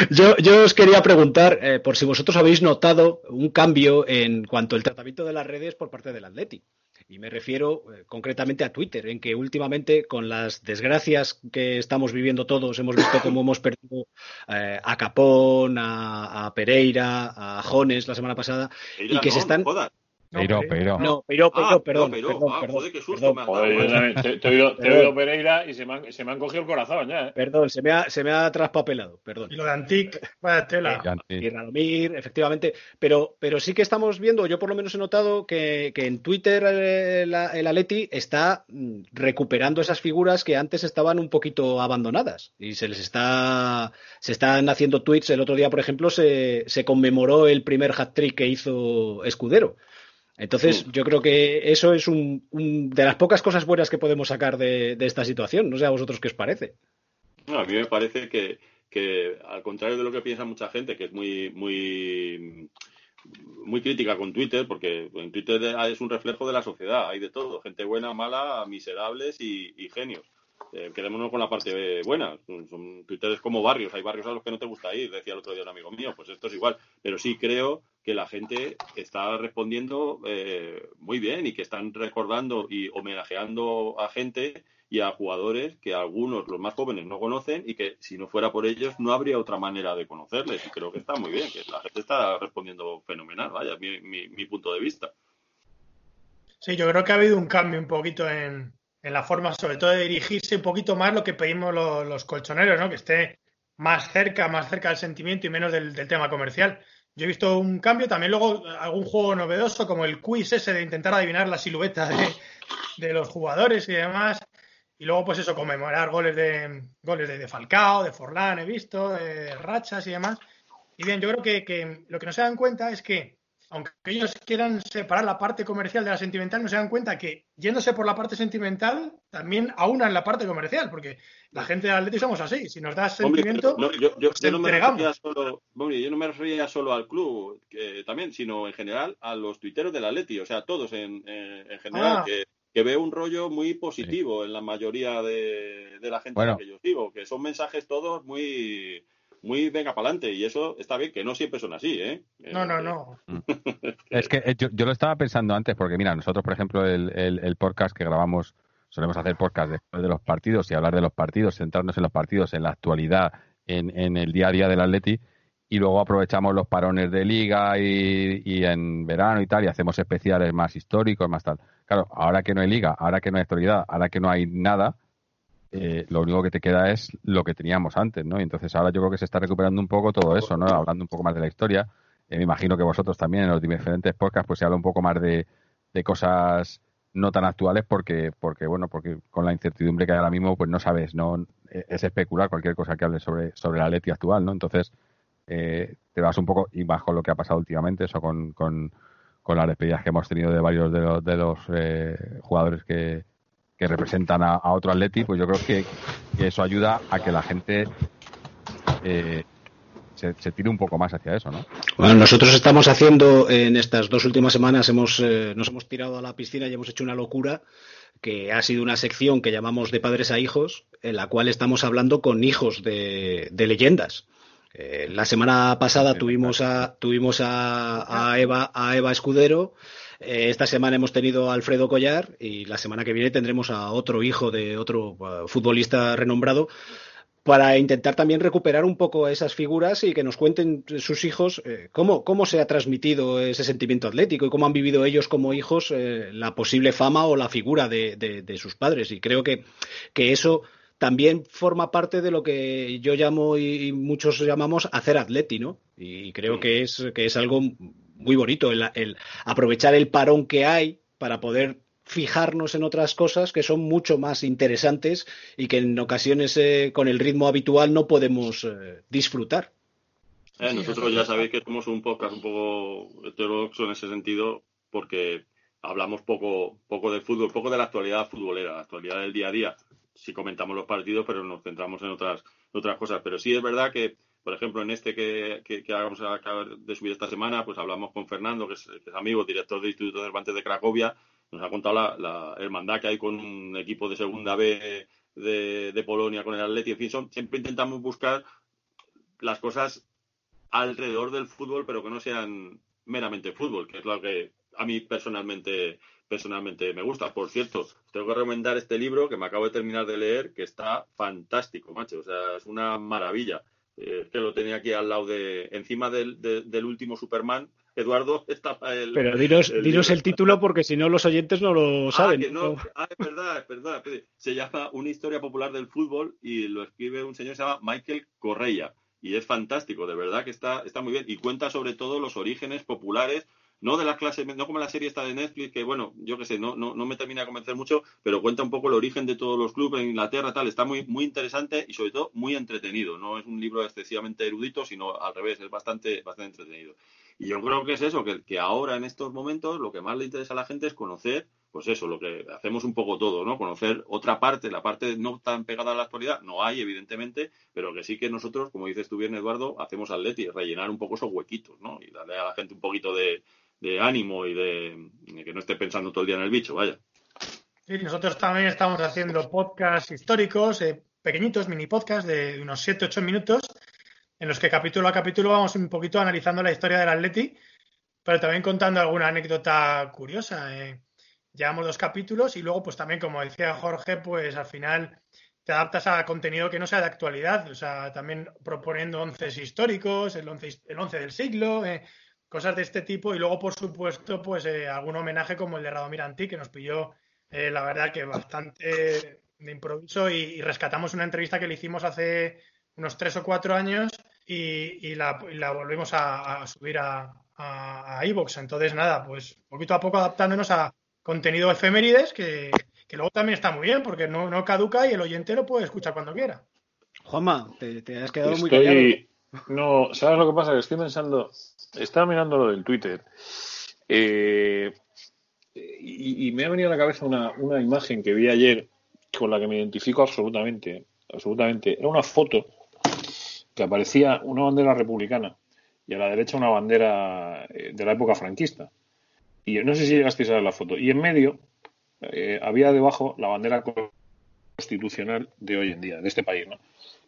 yo, yo, os quería preguntar eh, por si vosotros habéis notado un cambio en cuanto al tratamiento de las redes por parte del Atleti. Y me refiero eh, concretamente a Twitter, en que últimamente, con las desgracias que estamos viviendo todos, hemos visto cómo hemos perdido eh, a Capón, a, a, Pereira, a Jones la semana pasada, y que se están. Peiro, Peiro. No, Peiro, Peiro, ah, perdón. No, perdón, ah, perdón, joder, qué susto me Joder, te, he oído, Pereira y se me, han, se me han cogido el corazón ya, ¿eh? Perdón, se me ha, se me ha traspapelado, perdón. Y lo de Antic, vaya tela. Y Radomir, efectivamente. Pero, pero sí que estamos viendo, yo por lo menos he notado que, que en Twitter el, el Atleti está mm, recuperando esas figuras que antes estaban un poquito abandonadas. Y se les está, se están haciendo tweets. El otro día, por ejemplo, se, se conmemoró el primer hat-trick que hizo Escudero. Entonces, yo creo que eso es un, un, de las pocas cosas buenas que podemos sacar de, de, esta situación. No sé a vosotros qué os parece. No, a mí me parece que, que, al contrario de lo que piensa mucha gente, que es muy, muy, muy crítica con Twitter, porque en Twitter es un reflejo de la sociedad, hay de todo, gente buena, mala, miserables y, y genios. Eh, quedémonos con la parte buena. Son, Twitter es como barrios, hay barrios a los que no te gusta ir, decía el otro día un amigo mío, pues esto es igual. Pero sí creo que la gente está respondiendo eh, muy bien y que están recordando y homenajeando a gente y a jugadores que algunos, los más jóvenes, no conocen y que si no fuera por ellos no habría otra manera de conocerles. Y creo que está muy bien, que la gente está respondiendo fenomenal, vaya, mi, mi, mi punto de vista. Sí, yo creo que ha habido un cambio un poquito en, en la forma, sobre todo, de dirigirse un poquito más lo que pedimos los, colchoneros, ¿no? Que esté más cerca, más cerca del sentimiento y menos del, tema comercial. Yo he visto un cambio, también luego algún juego novedoso como el quiz ese de intentar adivinar la silueta de, de los jugadores y demás. Y luego, pues eso, conmemorar goles de goles de, Falcao, de Forlán, he visto, de rachas y demás. Y bien, yo creo que, que lo que no se dan cuenta es que aunque ellos quieran separar la parte comercial de la sentimental, no se dan cuenta que yéndose por la parte sentimental también aunan la parte comercial, porque la gente de Atleti somos así. Si nos das sentimiento, Hombre, no, yo, yo, yo, no me solo, hombre, yo no me refería solo al club que, también, sino en general a los tuiteros del Atleti, o sea, todos en, en, en general, ah. que, que, veo un rollo muy positivo sí. en la mayoría de, de la gente bueno. que yo sigo, que son mensajes todos muy muy venga para adelante y eso está bien, que no siempre son así, ¿eh? No, no, no. es que eh, yo, yo, lo estaba pensando antes, porque mira, nosotros, por ejemplo, el, el, el, podcast que grabamos, solemos hacer podcast después de los partidos y hablar de los partidos, centrarnos en los partidos, en la actualidad, en, en el día a día del Atleti, y luego aprovechamos los parones de liga y, y, en verano y tal, y hacemos especiales más históricos, más tal. Claro, ahora que no hay liga, ahora que no hay actualidad, ahora que no hay nada, eh, lo único que te queda es lo que teníamos antes, ¿no? Y entonces ahora yo creo que se está recuperando un poco todo eso, ¿no? Hablando un poco más de la historia. Eh, me imagino que vosotros también en los diferentes podcasts pues se habla un poco más de, de cosas no tan actuales porque, porque, bueno, porque con la incertidumbre que hay ahora mismo, pues no sabes, no es especular cualquier cosa que hable sobre, sobre la Leti actual, ¿no? Entonces, eh, te vas un poco, y bajo lo que ha pasado últimamente, eso con, con, con las despedidas que hemos tenido de varios de los, de los eh, jugadores que, que representan a, a, otro Atleti, pues yo creo que, que, eso ayuda a que la gente eh, se, se, tire un poco más hacia eso, ¿no? Bueno, nosotros estamos haciendo en estas dos últimas semanas hemos eh, nos hemos tirado a la piscina y hemos hecho una locura que ha sido una sección que llamamos de padres a hijos, en la cual estamos hablando con hijos de, de leyendas. Eh, la semana pasada tuvimos a tuvimos a, a Eva a Eva Escudero eh, esta semana hemos tenido a Alfredo Collar y la semana que viene tendremos a otro hijo de otro uh, futbolista renombrado para intentar también recuperar un poco esas figuras y que nos cuenten sus hijos eh, cómo, cómo se ha transmitido ese sentimiento atlético y cómo han vivido ellos como hijos eh, la posible fama o la figura de, de, sus padres. Y creo que, que eso también forma parte de lo que yo llamo y muchos llamamos hacer atleti, ¿no? Y creo que es, que es algo muy bonito el, el aprovechar el parón que hay para poder fijarnos en otras cosas que son mucho más interesantes y que en ocasiones eh, con el ritmo habitual no podemos eh, disfrutar. Eh, nosotros ya sabéis que somos un podcast un poco heterodoxo en ese sentido porque hablamos poco, poco de fútbol, poco de la actualidad futbolera, la actualidad del día a día. Sí comentamos los partidos, pero nos centramos en otras, otras cosas. Pero sí es verdad que, por ejemplo, en este que, que, que vamos a de subir esta semana, pues hablamos con Fernando, que es, que es amigo, director del Instituto de Cervantes de Cracovia, nos ha contado la, la, hermandad que hay con un equipo de segunda B de, Polonia, con el Atleti. En fin, siempre intentamos buscar las cosas alrededor del fútbol, pero que no sean meramente fútbol, que es lo que a mí personalmente personalmente me gusta. Por cierto, tengo que recomendar este libro que me acabo de terminar de leer, que está fantástico, macho. O sea, es una maravilla. Eh, que lo tenía aquí al lado de, encima del, del último Superman, Eduardo estaba el. Pero dinos el, el título porque si no los oyentes no lo ah, saben. Ah, es verdad, es verdad. Se llama Una historia popular del fútbol y lo escribe un señor que se llama Michael Correia. Y es fantástico, de verdad que está, está muy bien. Y cuenta sobre todo los orígenes populares no de las clases, no como la serie esta de Netflix, que bueno, yo qué sé, no, no, no me termina de convencer mucho, pero cuenta un poco el origen de todos los clubes en Inglaterra, tal, está muy, muy interesante y sobre todo muy entretenido. No es un libro excesivamente erudito, sino al revés, es bastante, bastante entretenido. Y yo creo que es eso, que, que ahora en estos momentos lo que más le interesa a la gente es conocer, pues eso, lo que hacemos un poco todo, ¿no? Conocer otra parte, la parte no tan pegada a la actualidad, no hay, evidentemente, pero que sí que nosotros, como dices tú bien, Eduardo, hacemos atleti, rellenar un poco esos huequitos, ¿no? Y darle a la gente un poquito de, de ánimo y de, que no esté pensando todo el día en el bicho, vaya. Sí, nosotros también estamos haciendo podcasts históricos, eh, pequeñitos, mini podcasts de unos 7-8 minutos, en los que capítulo a capítulo vamos un poquito analizando la historia del Atleti, pero también contando alguna anécdota curiosa. Eh. Llevamos dos capítulos y luego, pues también, como decía Jorge, pues al final te adaptas a contenido que no sea de actualidad, o sea, también proponiendo once históricos, el once, el once del siglo, eh, cosas de este tipo y luego, por supuesto, pues eh, algún homenaje como el de Radomir Antí, que nos pilló, eh, la verdad, que bastante de improviso y, rescatamos una entrevista que le hicimos hace unos tres o cuatro años y, la, volvimos a, subir a, a, Entonces, nada, pues poquito a poco adaptándonos a contenido efemérides que, luego también está muy bien porque no, caduca y el oyente lo puede escuchar cuando quiera. Juanma, te, has quedado muy callado. No, ¿sabes lo que pasa? Que estoy pensando, estaba mirando lo del Twitter eh, y, me ha venido a la cabeza una, una, imagen que vi ayer con la que me identifico absolutamente, absolutamente. Era una foto que aparecía una bandera republicana y a la derecha una bandera eh, de la época franquista. Y no sé si llegasteis a ver la foto. Y en medio eh, había debajo la bandera constitucional de hoy en día, de este país, ¿no?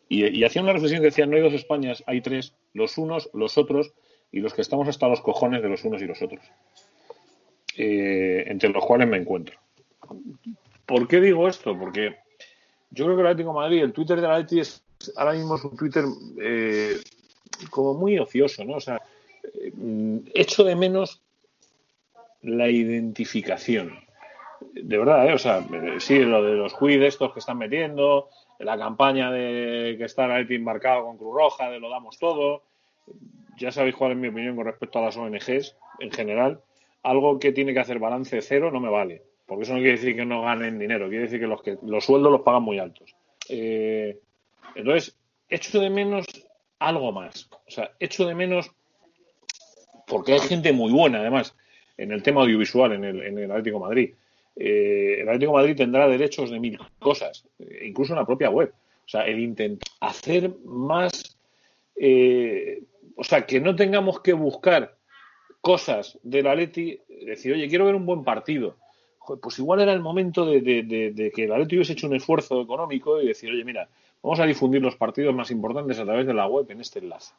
Y, hacía una reflexión que decía, no hay dos Españas, hay tres, los unos, los otros y los que estamos hasta los cojones de los unos y los otros, eh, entre los cuales me encuentro. ¿Por qué digo esto? Porque yo creo que el Atlético de Madrid, el Twitter de la Atlético es ahora mismo es un Twitter eh, como muy ocioso, ¿no? O sea, eh, echo de menos la identificación. De verdad, ¿eh? O sea, sí, lo de los juiz estos que están metiendo, la campaña de que está el embarcado con Cruz Roja, de lo damos todo. Ya sabéis cuál es mi opinión con respecto a las ONGs en general. Algo que tiene que hacer balance cero no me vale, porque eso no quiere decir que no ganen dinero, quiere decir que los, que, los sueldos los pagan muy altos. Eh, entonces, echo de menos algo más. O sea, echo de menos porque hay gente muy buena, además, en el tema audiovisual en el, en el Atlético Madrid eh, el Atlético Madrid tendrá derechos de mil cosas, incluso en la propia web. O sea, el intentar hacer más, eh, o sea, que no tengamos que buscar cosas del Atleti, decir, oye, quiero ver un buen partido. Pues igual era el momento de, que el Atleti hubiese hecho un esfuerzo económico y decir, oye, mira, vamos a difundir los partidos más importantes a través de la web en este enlace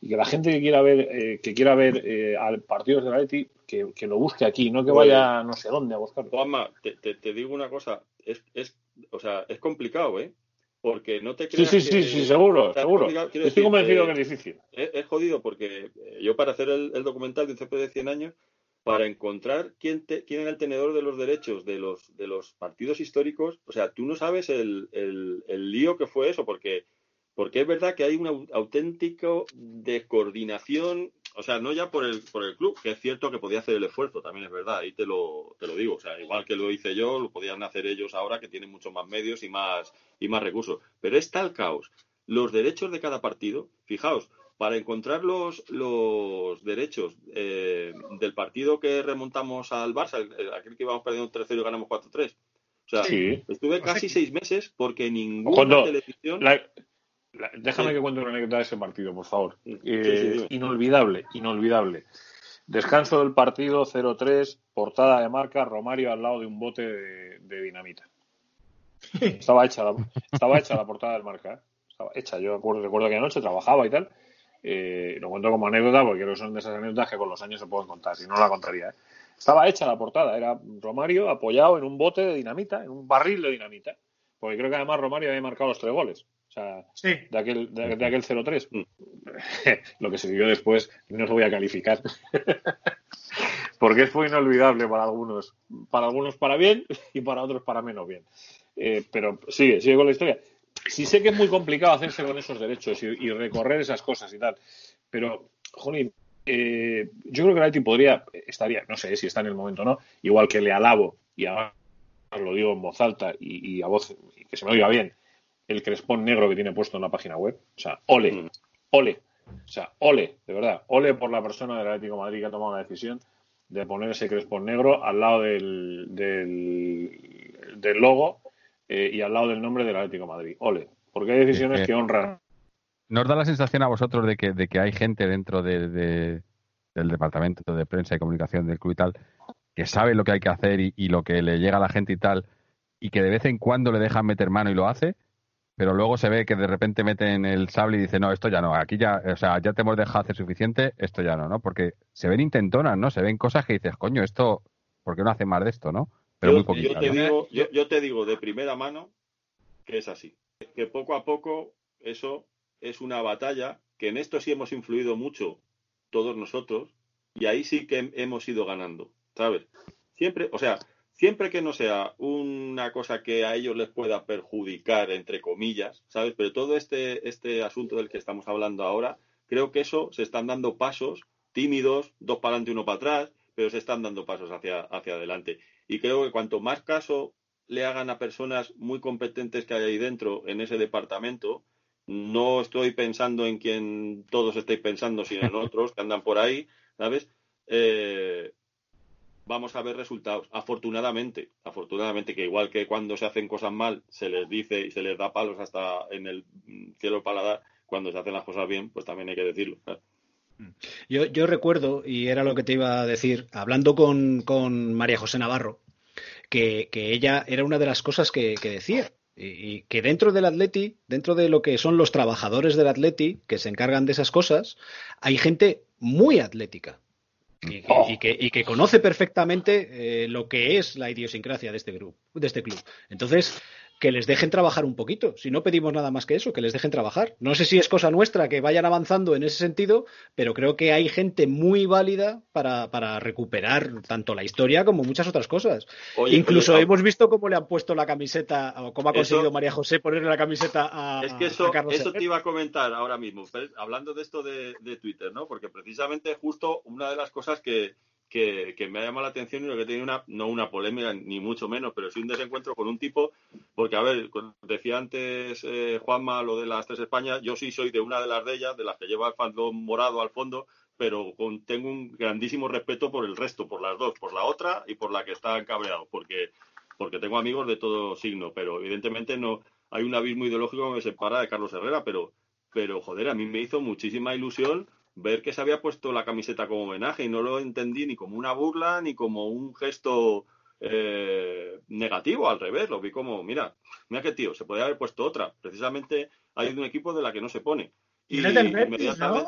y que la gente que quiera ver eh, que quiera ver eh, al partidos de la Leti que, que, lo busque aquí, no que vaya no sé dónde a buscar. Juanma, te, te, digo una cosa, es, es, o sea, es complicado, ¿eh? Porque no te Sí, creas sí, sí, que- sí, seguro, sea, seguro. quiero Estoy decir, convencido eh, que es difícil. es, es jodido porque eh, yo para hacer el, el documental de un CP de 100 años, para encontrar quién, te- quién era el tenedor de los derechos de los, de los partidos históricos, o sea, tú no sabes el, el- el lío que fue eso, porque, porque es verdad que hay un au- auténtico descoordinación, o sea, no ya por el, por el club, que es cierto que podía hacer el esfuerzo, también es verdad, ahí te lo, te lo digo, o sea, igual que lo hice yo, lo podían hacer ellos ahora que tienen muchos más medios y más, y más recursos, pero es tal caos. Los derechos de cada partido, fijaos, para encontrar los, los derechos eh, del partido que remontamos al Barça, el- el- aquel que íbamos perdiendo 3-0 y ganamos 4-3. O sea, Sí. estuve casi seis meses porque ninguna Cuando- televisión... La- la- déjame Sí. que cuente una anécdota de ese partido, por favor. Sí, sí, Eh, inolvidable, inolvidable. Descanso del partido 0-3, portada de marca, Romario al lado de un bote de, de dinamita. Estaba hecha, la, estaba hecha la portada del marca. ¿eh? Estaba hecha. Yo recuerdo, recuerdo que anoche trabajaba y tal. Eh, lo cuento como anécdota porque creo que son de esas anécdotas que con los años se pueden contar. Si no, no la contaría. ¿eh? Estaba hecha la portada. Era Romario apoyado en un bote de dinamita, en un barril de dinamita. Porque creo que además Romario había marcado los tres goles. O sea, Sí. de aquel, de, de aquel 0-3. Mm. Lo que se vivió después no lo voy a calificar. Porque fue inolvidable para algunos. Para algunos para bien y para otros para menos bien. Eh, pero sigue, sigue con la historia. Sí sé que es muy complicado hacerse con esos derechos y, y recorrer esas cosas y tal. Pero, jolín, eh, yo creo que Atleti podría, estaría, no sé si está en el momento o no, igual que le alabo y además lo digo en voz alta y, y a voz y que se me oiga bien, el crespón negro que tiene puesto en la página web. O sea, ole, Mm. ole. O sea, ole, de verdad, ole por la persona del Atlético de Madrid que ha tomado la decisión de poner ese crespón negro al lado del, del, del logo eh, y al lado del nombre del Atlético de Madrid. Ole, porque hay decisiones Eh, que honran. ¿Nos da la sensación a vosotros de que, de que hay gente dentro de, de- del departamento de prensa y comunicación del club y tal que sabe lo que hay que hacer y, y lo que le llega a la gente y tal y que de vez en cuando le dejan meter mano y lo hace, pero luego se ve que de repente meten el sable y dicen, no, esto ya no, aquí ya, o sea, ya te hemos dejado hacer suficiente, esto ya no, ¿no? Porque se ven intentonas, ¿no? Se ven cosas que dices, coño, esto, ¿por qué no hace más de esto, no? Pero yo, muy poquito. yo te ¿no? digo, yo, yo te digo de primera mano que es así. Que poco a poco eso es una batalla, que en esto sí hemos influido mucho todos nosotros, y ahí sí que hemos ido ganando, ¿sabes? Siempre, o sea, siempre que no sea una cosa que a ellos les pueda perjudicar, entre comillas, ¿sabes? Pero todo este, este asunto del que estamos hablando ahora, creo que eso se están dando pasos tímidos, dos para adelante, uno para atrás, pero se están dando pasos hacia, hacia adelante. Y creo que cuanto más caso le hagan a personas muy competentes que hay ahí dentro en ese departamento, no estoy pensando en quien todos estáis pensando, sino en otros que andan por ahí, ¿sabes? Eh, vamos a ver resultados. Afortunadamente, afortunadamente, que igual que cuando se hacen cosas mal, se les dice y se les da palos hasta en el cielo paladar, cuando se hacen las cosas bien, pues también hay que decirlo. ¿sabes? Yo, recuerdo, y era lo que te iba a decir, hablando con, con María José Navarro, que, que ella era una de las cosas que, decía. Y que dentro del Atleti, dentro de lo que son los trabajadores del Atleti, que se encargan de esas cosas, hay gente muy atlética. Y, que- y que, y que conoce perfectamente eh, lo que es la idiosincrasia de este grupo, de este club. Entonces, que les dejen trabajar un poquito. Si no pedimos nada más que eso, que les dejen trabajar. No sé si es cosa nuestra que vayan avanzando en ese sentido, pero creo que hay gente muy válida para, para recuperar tanto la historia como muchas otras cosas. Oye, Incluso oye, hemos visto cómo le han puesto la camiseta, o cómo ha Eso- conseguido María José ponerle la camiseta a, Es que a eso, Carlos eso Herrera. te iba a comentar ahora mismo, hablando de esto de, de Twitter, ¿no? Porque precisamente justo una de las cosas que, que, me ha llamado la atención y lo que tiene una, no una polémica, ni mucho menos, pero sí un desencuentro con un tipo, porque a ver, decía antes eh, Juanma lo de las tres Españas, yo sí soy de una de las de ellas, de las que lleva el fandom morado al fondo, pero tengo un grandísimo respeto por el resto, por las dos, por la otra y por la que está cabreado, porque, porque tengo amigos de todo signo, pero evidentemente no hay un abismo ideológico que me separa de Carlos Herrera, pero, pero joder, a mí me hizo muchísima ilusión ver que se había puesto la camiseta como homenaje y no lo entendí ni como una burla ni como un gesto eh, negativo, al revés, lo vi como, mira, mira qué tío, se podría haber puesto otra. Precisamente hay un equipo de la que no se pone. Y no ¿no?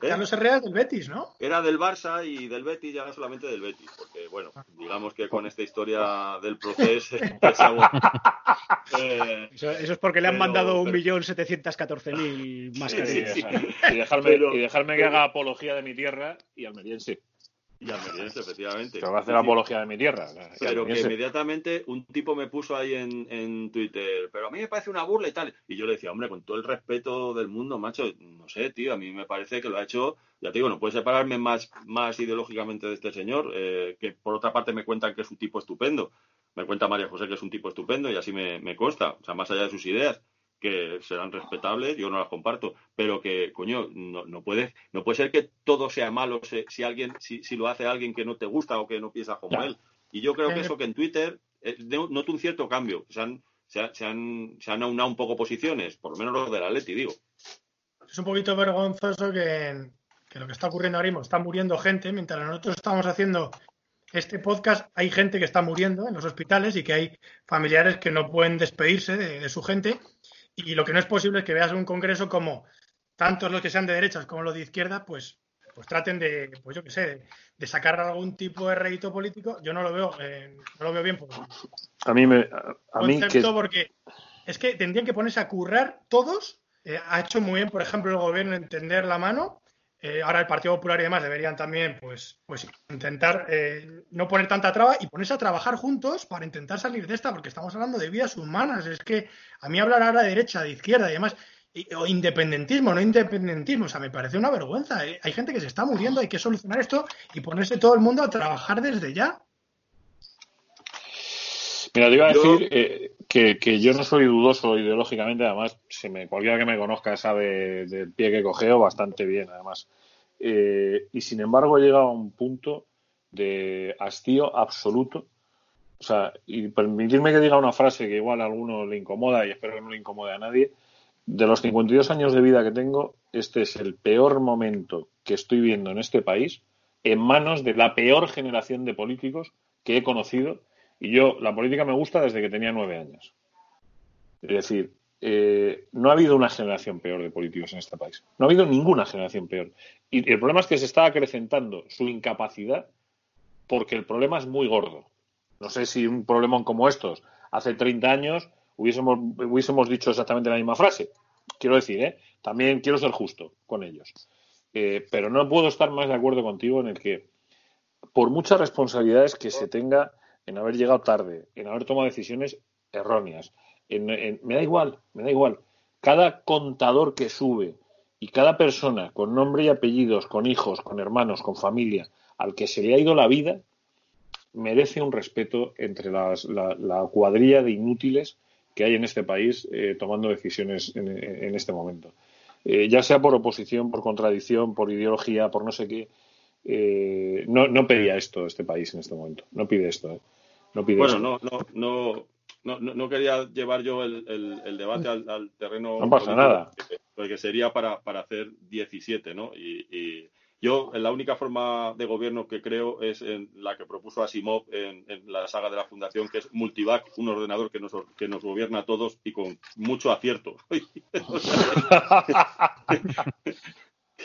¿Eh? Carlos Herrera es del Betis, ¿no? Era del Barça y del Betis, ya solamente del Betis, porque bueno, digamos que con esta historia del proceso eh, Eso, eso es porque le han Pero- mandado pero- 1.714.000 Sí, mascarillas. sí, y dejarme, Pero- y dejarme que haga apología de mi tierra y almeriense. Y almeriense, efectivamente. Te voy a hacer sí. apología de mi tierra. Pero que inmediatamente un tipo me puso ahí en, en Twitter, pero a mí me parece una burla y tal. Y yo le decía, hombre, con todo el respeto del mundo, macho, no sé, tío, a mí me parece que lo ha hecho, ya te digo, no puede separarme más, más ideológicamente de este señor, eh, que por otra parte me cuentan que es un tipo estupendo. Me cuenta María José que es un tipo estupendo y así me, me consta, o sea, más allá de sus ideas que serán respetables, yo no las comparto, pero que, coño, no, no puede, no puede ser que todo sea malo si, si alguien, si, si lo hace alguien que no te gusta o que no piensa como él. Y yo creo que Eh, eso que en Twitter eh, de- noto un cierto cambio. Se han, se, han, se, han, se han aunado un poco posiciones, por lo menos los del Atleti, digo. Es un poquito vergonzoso que, que lo que está ocurriendo ahora mismo, está muriendo gente, mientras nosotros estamos haciendo este podcast, hay gente que está muriendo en los hospitales y que hay familiares que no pueden despedirse de, de su gente. Y lo que no es posible es que veas un congreso como tantos los que sean de derechas como los de izquierda, pues, pues traten de, pues yo qué sé, de, de sacar algún tipo de rédito político. Yo no lo veo, eh, no lo veo bien por A mí, me, a, a mí que, porque es que tendrían que ponerse a currar todos. Eh, ha hecho muy bien, por ejemplo, el gobierno en tender la mano. Eh, ahora el Partido Popular y demás deberían también, pues, pues intentar eh, no poner tanta traba y ponerse a trabajar juntos para intentar salir de esta, porque estamos hablando de vidas humanas. Es que a mí hablar ahora de derecha, de izquierda y demás, o independentismo, no independentismo, o sea, me parece una vergüenza. Eh, Hay gente que se está muriendo, hay que solucionar esto y ponerse todo el mundo a trabajar desde ya. Mira, te iba a Yo- decir eh, que, que yo no soy dudoso ideológicamente, además, si me, cualquiera que me conozca sabe del pie que cogeo bastante bien, además. Eh, y sin embargo he llegado a un punto de hastío absoluto. O sea, y permitirme que diga una frase que igual a alguno le incomoda y espero que no le incomode a nadie. De los 52 años de vida que tengo, este es el peor momento que estoy viendo en este país en manos de la peor generación de políticos que he conocido y yo, la política me gusta desde que tenía nueve años. Es decir, eh, no ha habido una generación peor de políticos en este país. No ha habido ninguna generación peor. Y el problema es que se está acrecentando su incapacidad porque el problema es muy gordo. No sé si un problema como estos hace 30 años hubiésemos, hubiésemos dicho exactamente la misma frase. Quiero decir, ¿eh? también quiero ser justo con ellos. Eh, pero no puedo estar más de acuerdo contigo en el que, por muchas responsabilidades que se tenga en haber llegado tarde, en haber tomado decisiones erróneas, en- me da igual, me da igual. Cada contador que sube y cada persona con nombre y apellidos, con hijos, con hermanos, con familia, al que se le ha ido la vida, merece un respeto entre las- la, la cuadrilla de inútiles que hay en este país eh, tomando decisiones en, en este momento. Eh, ya sea por oposición, por contradicción, por ideología, por no sé qué. eh, no, no pedía esto este país en este momento. No pide esto. No pide Bueno, esto. no, no, no, no, quería llevar yo el, el- el debate al, al terreno. No pasa nada. Porque, sería para, para hacer 17, ¿no? Y, y yo, la única forma de gobierno que creo es en la que propuso Asimov en, en la saga de la Fundación, que es Multivac, un ordenador que nos, que nos gobierna a todos y con mucho acierto.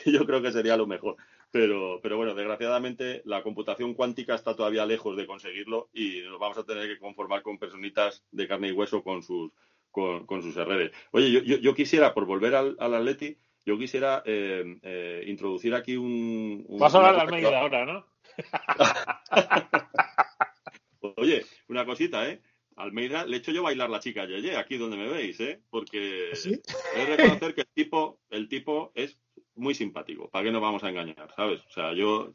Yo creo que sería lo mejor. Pero, pero bueno, desgraciadamente la computación cuántica está todavía lejos de conseguirlo y nos vamos a tener que conformar con personitas de carne y hueso con sus, con, con sus errores. Oye, yo, yo, yo quisiera, por volver al, al Atleti, yo quisiera eh, eh, introducir aquí un... un- Vas a hablar cosa Almeida ahora, ¿no? Oye, una cosita, ¿eh? Almeida, le echo yo bailar la chica Yeye, aquí donde me veis, ¿eh? Porque ¿Sí? he de reconocer que el tipo, el tipo es muy simpático. ¿Para qué nos vamos a engañar, sabes? O sea, yo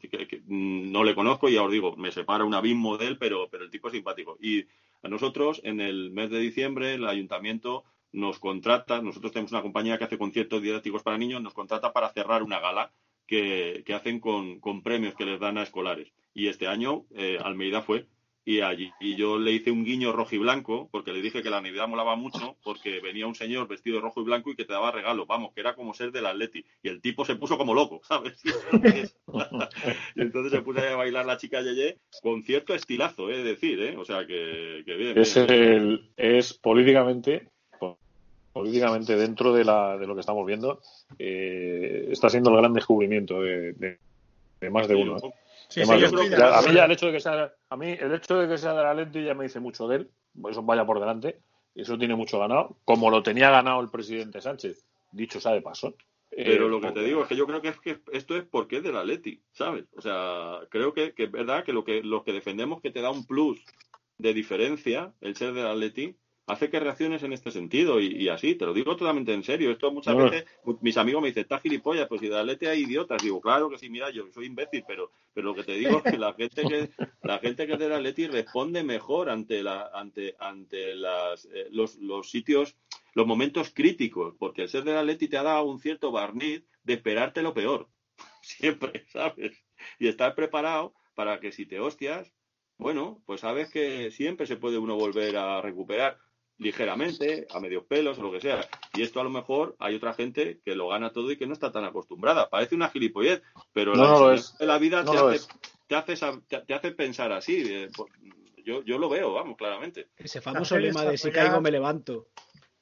no le conozco y ya os digo, me separa un abismo de él, pero, pero el tipo es simpático. Y a nosotros, en el mes de diciembre, el ayuntamiento nos contrata, nosotros tenemos una compañía que hace conciertos didácticos para niños, nos contrata para cerrar una gala que, que hacen con, con premios que les dan a escolares. Y este año eh, Almeida fue y allí y yo le hice un guiño rojo y blanco porque le dije que la Navidad molaba mucho porque venía un señor vestido de rojo y blanco y que te daba regalo, vamos, que era como ser del Atleti y el tipo se puso como loco, ¿sabes? y entonces se puso a bailar la chica Yeye con cierto estilazo, es decir, ¿eh? O sea que, que bien. Es, bien. el, es políticamente políticamente dentro de, la, de lo que estamos viendo, eh, está siendo el gran descubrimiento de, de, más de uno. ¿eh? Sí, sí, yo Ya- a mí ya el hecho de que sea a mí el hecho de que sea de la Leti ya me dice mucho de él, eso vaya por delante, y eso tiene mucho ganado, como lo tenía ganado el presidente Sánchez, dicho sea de paso. Pero Eh, lo que te digo es que yo creo que, es que esto es porque es del Atleti, ¿sabes? O sea, creo que, que es verdad que lo que los que defendemos que te da un plus de diferencia el ser del Atleti hace que reacciones en este sentido y, y así, te lo digo totalmente en serio. Esto muchas No, veces mis amigos me dicen, estás gilipollas, pues si del Atleti hay idiotas. Digo, claro que sí, mira, yo soy imbécil, pero, pero lo que te digo es que la gente que la gente que es del Atleti responde mejor ante la ante ante las eh, los, los sitios los momentos críticos, porque el ser del Atleti te ha dado un cierto barniz de esperarte lo peor, siempre, ¿sabes? Y estar preparado para que si te hostias, bueno, pues sabes que siempre se puede uno volver a recuperar ligeramente, a medios pelos o lo que sea. Y esto a lo mejor hay otra gente que lo gana todo y que no está tan acostumbrada. Parece una gilipollez, pero No, la, no lo es. de la vida No te, hace, es. te, hace, te, pensar así. eh, por- yo, yo lo veo, vamos, claramente. Ese famoso lema de si caigo me levanto.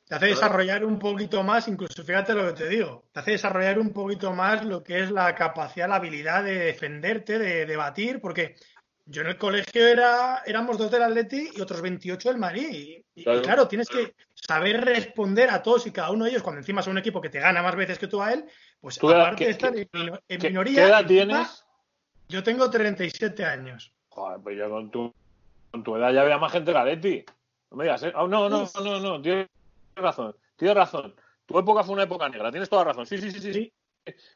Te hace desarrollar un poquito más, incluso fíjate lo que te digo, te hace desarrollar un poquito más lo que es la capacidad, la habilidad de defenderte, de debatir, porque yo en el colegio era, éramos dos del Atleti y otros 28 del Madrid. Y, y Claro. tienes que saber responder a todos y cada uno de ellos, cuando encima son un equipo que te gana más veces que tú a él, pues ¿Tú edad- aparte de estar qué- en, mino- en ¿Qué, minoría. qué edad encima, tienes? Yo tengo 37 años. Joder, pues yo con tu, con tu edad ya había más gente de la Leti. No me digas, ¿eh? Ah, no, no, no, no, tienes razón, tienes razón. Tu época fue una época negra, tienes toda razón. Sí, sí, sí, sí. Sí.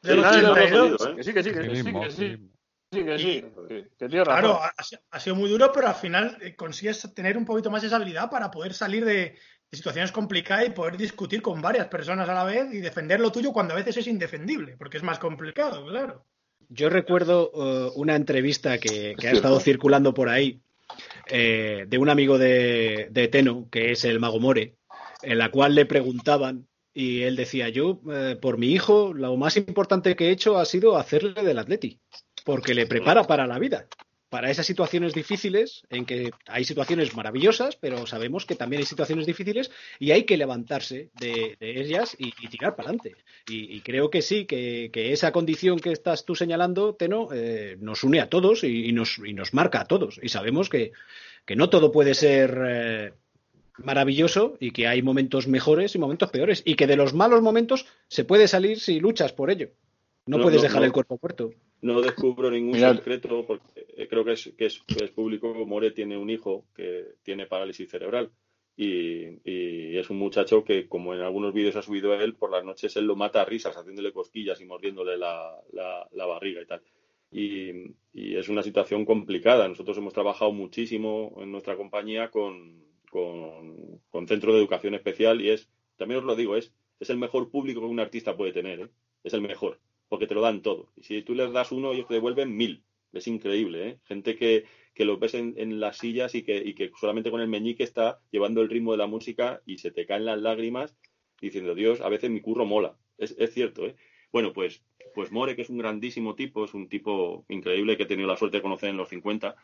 Del de 82. los oídos, Que sí, que sí, que Sí sí, mismo, que sí sí, que sí, que, que. Claro, ha, ha sido muy duro, pero al final eh, consigues tener un poquito más esa habilidad para poder salir de, de situaciones complicadas y poder discutir con varias personas a la vez y defender lo tuyo cuando a veces es indefendible, porque es más complicado, claro. Yo recuerdo eh, una entrevista que, que ha estado circulando por ahí eh, de un amigo de, de Teno, que es el Mago More, en la cual le preguntaban y él decía, yo eh, por mi hijo lo más importante que he hecho ha sido hacerle del Atleti, porque le prepara para la vida, para esas situaciones difíciles, en que hay situaciones maravillosas, pero sabemos que también hay situaciones difíciles y hay que levantarse de, de ellas y, y tirar para adelante. Y, y creo que sí, que, que esa condición que estás tú señalando, Teno, eh, nos une a todos y, y nos, y nos marca a todos. Y sabemos que, que no todo puede ser eh, maravilloso y que hay momentos mejores y momentos peores. Y que de los malos momentos se puede salir si luchas por ello. No, No, puedes no, dejar no. el cuerpo muerto. No descubro ningún secreto porque eh, creo que es, que es, que es público. More tiene un hijo que tiene parálisis cerebral y, y es un muchacho que, como en algunos vídeos ha subido él, por las noches él lo mata a risas, haciéndole cosquillas y mordiéndole la, la- la barriga y tal. Y, y es una situación complicada. Nosotros hemos trabajado muchísimo en nuestra compañía con, con, con centro de educación especial y es, también os lo digo, es, es el mejor público que un artista puede tener, ¿eh? es el mejor porque te lo dan todo. Y si tú les das uno, ellos te devuelven mil. Es increíble, ¿eh? Gente que, que los ves en, las sillas y que, y que solamente con el meñique está llevando el ritmo de la música y se te caen las lágrimas diciendo, Dios, a veces mi curro mola. Es, es cierto, ¿eh? Bueno, pues, pues More, que es un grandísimo tipo, es un tipo increíble que he tenido la suerte de conocer en los 50,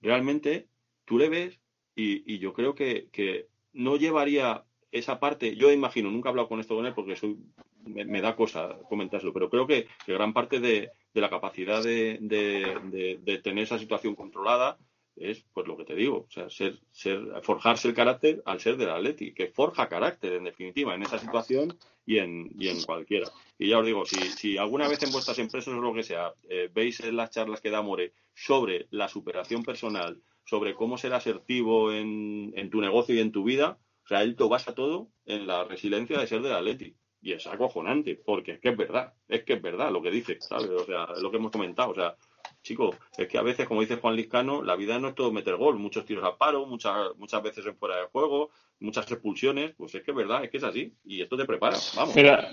realmente tú le ves y, y yo creo que, que no llevaría esa parte, yo imagino, nunca he hablado con esto con él porque soy, me, da cosa comentárselo, pero creo que, gran parte de, la capacidad de, de- tener esa situación controlada es pues lo que te digo, o sea, ser, ser, forjarse el carácter al ser del Atleti, que forja carácter en definitiva en esa situación y en, y en cualquiera. Y ya os digo, si, si alguna vez en vuestras empresas o lo que sea, eh, veis en las charlas que da More sobre la superación personal, sobre cómo ser asertivo en, en tu negocio y en tu vida, o sea, él lo basa todo en la resiliencia de ser del Atleti. Y es acojonante, porque es que es verdad, es que es verdad lo que dice, ¿sabes? O sea, es lo que hemos comentado, o sea, chico, es que a veces, como dice Juan Lizcano, la vida no es todo meter gol, muchos tiros al paro, muchas, muchas veces en fuera de juego, muchas expulsiones, pues es que es verdad, es que es así, y esto te prepara, vamos. Mira,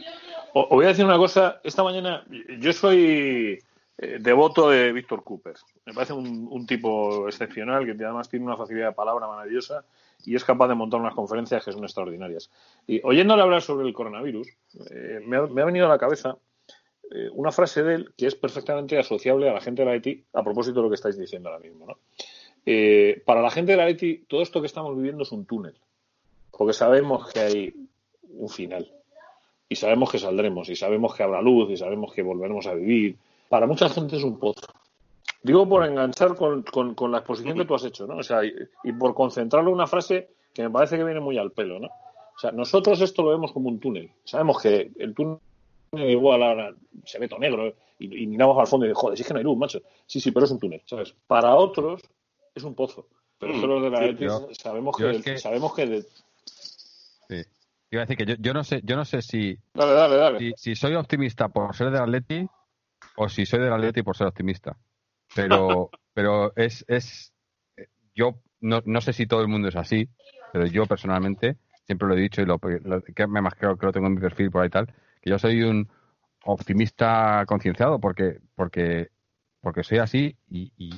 os voy a decir una cosa. Esta mañana, yo soy eh, devoto de Víctor Cooper. Me parece un, tipo excepcional que además tiene una facilidad de palabra maravillosa y es capaz de montar unas conferencias que son extraordinarias. Y oyéndole hablar sobre el coronavirus, eh, me, ha, venido a la cabeza eh, una frase de él que es perfectamente asociable a la gente de la Haití a propósito de lo que estáis diciendo ahora mismo. ¿no? Eh, para la gente de la Haití, todo esto que estamos viviendo es un túnel, porque sabemos que hay un final. Y sabemos que saldremos, y sabemos que habrá luz, y sabemos que volveremos a vivir. Para mucha gente es un pozo. Digo por enganchar con, con, la exposición que tú has hecho, ¿no? O sea, y, y, por concentrarlo en una frase que me parece que viene muy al pelo, ¿no? O sea, nosotros esto lo vemos como un túnel. Sabemos que el túnel igual ahora se ve todo negro y, miramos al fondo y digo, joder, si es que no hay luz, macho. Sí, sí, pero es un túnel, ¿sabes? Para otros es un pozo. Pero nosotros de la sabemos, que, sabemos que... Sí. Iba a decir que yo, yo, no sé, yo no sé si, dale, dale, dale. si, si soy optimista por ser del Atleti o si soy del Atleti por ser optimista. Pero, pero es, es yo no, no sé si todo el mundo es así, pero yo personalmente siempre lo he dicho y lo, que más creo que lo tengo en mi perfil por ahí tal, que yo soy un optimista concienciado porque porque porque soy así y, y,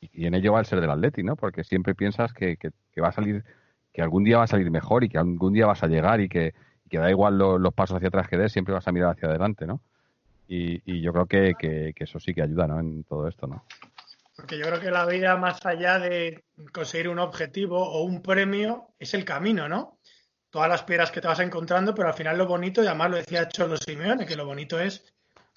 y, en ello va el ser del Atleti, ¿no? Porque siempre piensas que, que, va a salir, que algún día va a salir mejor y que algún día vas a llegar y que, que da igual los pasos hacia atrás que des, siempre vas a mirar hacia adelante, ¿no? Y, yo creo que, que, eso sí que ayuda, ¿no? En todo esto, ¿no? Porque yo creo que la vida, más allá de conseguir un objetivo o un premio, es el camino, ¿no? Todas las piedras que te vas encontrando, pero al final lo bonito, y además lo decía Cholo Simeone, que lo bonito es,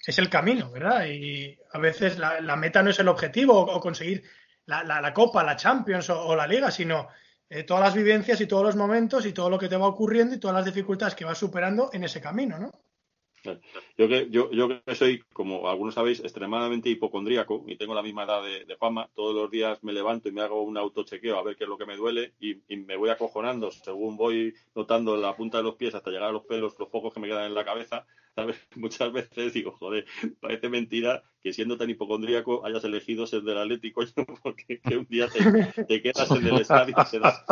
es el camino, ¿verdad? Y a veces la, meta no es el objetivo o, conseguir la, la, Copa, la Champions o, la Liga, sino eh, todas las vivencias y todos los momentos y todo lo que te va ocurriendo y todas las dificultades que vas superando en ese camino, ¿no? Yo que, yo, yo que soy, como algunos sabéis, extremadamente hipocondríaco y tengo la misma edad de, fama, todos los días me levanto y me hago un autochequeo a ver qué es lo que me duele y, y, me voy acojonando según voy notando la punta de los pies hasta llegar a los pelos, los pocos que me quedan en la cabeza Muchas veces digo, joder, parece mentira que siendo tan hipocondríaco hayas elegido ser del Atlético, porque que un día te, quedas en el estadio y te das...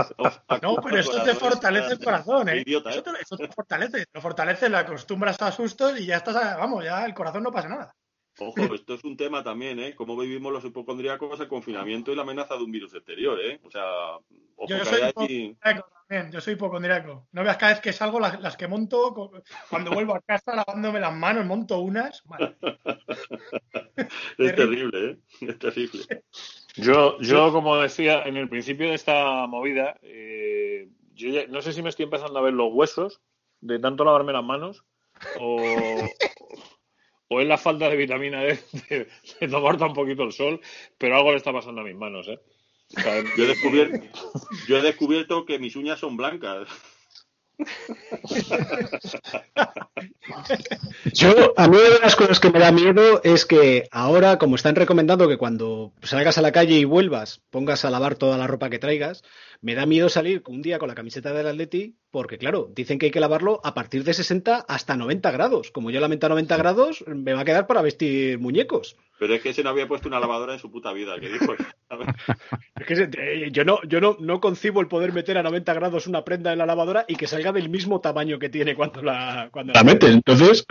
no, pero eso te fortalece el corazón, ¿eh? Idiota, ¿eh? Eso, te, fortalece, lo fortalece, lo acostumbras a sustos y ya estás, vamos, ya el corazón no pasa nada. Ojo, esto es un tema también, ¿eh? Cómo vivimos los hipocondríacos, el confinamiento y la amenaza de un virus exterior, ¿eh? O sea, ojo yo, soy hipocondríaco también, yo soy hipocondríaco. No veas cada vez que salgo las, que monto, cuando vuelvo a casa lavándome las manos, monto unas. es terrible, ¿eh? Es terrible. Yo, yo, como decía en el principio de esta movida, eh, yo no sé si me estoy empezando a ver los huesos de tanto lavarme las manos o, o es la falta de vitamina D de, de tomar tan poquito el sol, pero algo le está pasando a mis manos, ¿eh? yo, he descubierto, yo he descubierto que mis uñas son blancas. Yo, a mí una de las cosas que me da miedo es que ahora, como están recomendando que cuando salgas a la calle y vuelvas, pongas a lavar toda la ropa que traigas, me da miedo salir un día con la camiseta del Atleti, porque claro, dicen que hay que lavarlo a partir de 60 hasta 90 grados. Como yo la meta 90 grados, me va a quedar para vestir muñecos. Pero es que ese no había puesto una lavadora en su puta vida. ¿qué dijo? es que eh, yo no, yo no, no concibo el poder meter a 90 grados una prenda en la lavadora y que salga del mismo tamaño que tiene cuando la. Cuando la, metes, entonces.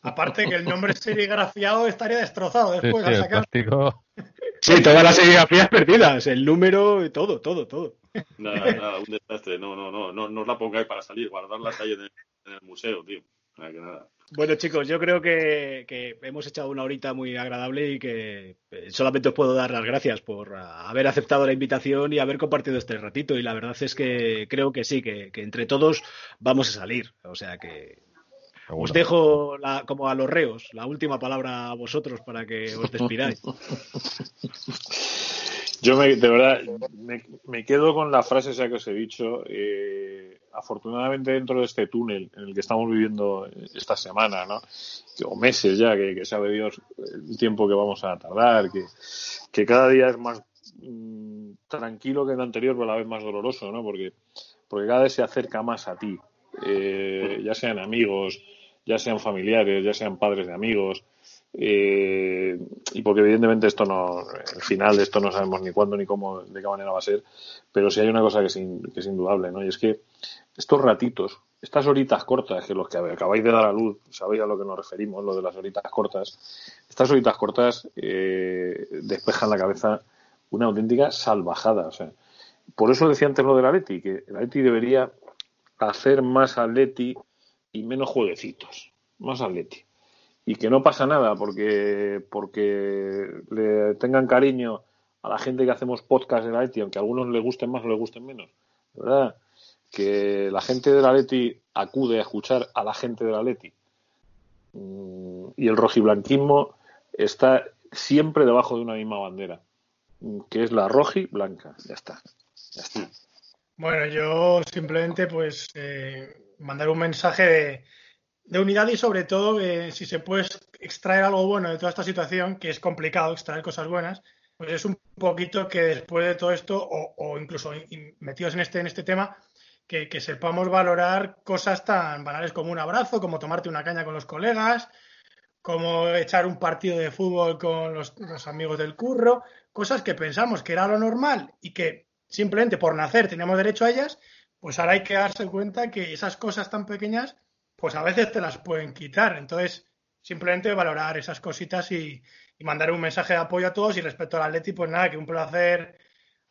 Aparte que el nombre serigrafiado estaría destrozado después de sacar. Sí, todas las serigrafías perdidas, el número, y todo, todo, todo. Nada, nada, un desastre. No, no, no, no, no os la pongáis para salir, guardarla ahí en en el museo, tío. Bueno, chicos, yo creo que, hemos echado una horita muy agradable y que eh, solamente os puedo dar las gracias por ah, haber aceptado la invitación y haber compartido este ratito. Y la verdad es que creo que sí, que, entre todos vamos a salir. O sea que os dejo como a los reos la última palabra a vosotros para que os despidáis. Yo de verdad me, quedo con la frase esa que os he dicho. Eh, afortunadamente dentro de este túnel en el que estamos viviendo esta semana, ¿no? o meses ya, que, sabe Dios el tiempo que vamos a tardar, que, que cada día es más mm, tranquilo que el anterior, pero a la vez más doloroso, ¿no? porque, porque cada vez se acerca más a ti, eh, ya sean amigos, ya sean familiares, ya sean padres de amigos, eh, y porque evidentemente esto no, el final de esto no sabemos ni cuándo ni cómo, de qué manera va a ser, pero sí hay una cosa que es, que es indudable, ¿no? Y es que estos ratitos, estas horitas cortas, que los que acabáis de dar a luz, sabéis a lo que nos referimos, lo de las horitas cortas, estas horitas cortas eh, despejan la cabeza una auténtica salvajada, o sea, por eso decía antes lo del Atleti, que el Atleti debería hacer más Atleti y menos jueguecitos, más Atleti y que no pasa nada porque, porque le tengan cariño a la gente que hacemos podcast en IT, aunque a algunos les gusten más o les gusten menos, ¿verdad? que la gente de la Leti acude a escuchar a la gente de la Leti mm, y el rojiblanquismo está siempre debajo de una misma bandera, que es la roji blanca. Ya está. Ya está. Bueno, yo simplemente pues eh, mandar un mensaje de, de, unidad y sobre todo eh, si se puede extraer algo bueno de toda esta situación, que es complicado extraer cosas buenas, pues es un poquito que después de todo esto, o, incluso metidos en este, en este tema, que, sepamos valorar cosas tan banales como un abrazo, como tomarte una caña con los colegas, como echar un partido de fútbol con los, los amigos del curro, cosas que pensamos que era lo normal y que simplemente por nacer tenemos derecho a ellas, pues ahora hay que darse cuenta que esas cosas tan pequeñas, pues a veces te las pueden quitar. Entonces, simplemente valorar esas cositas y, mandar un mensaje de apoyo a todos. Y respecto al Atleti, pues nada, que un placer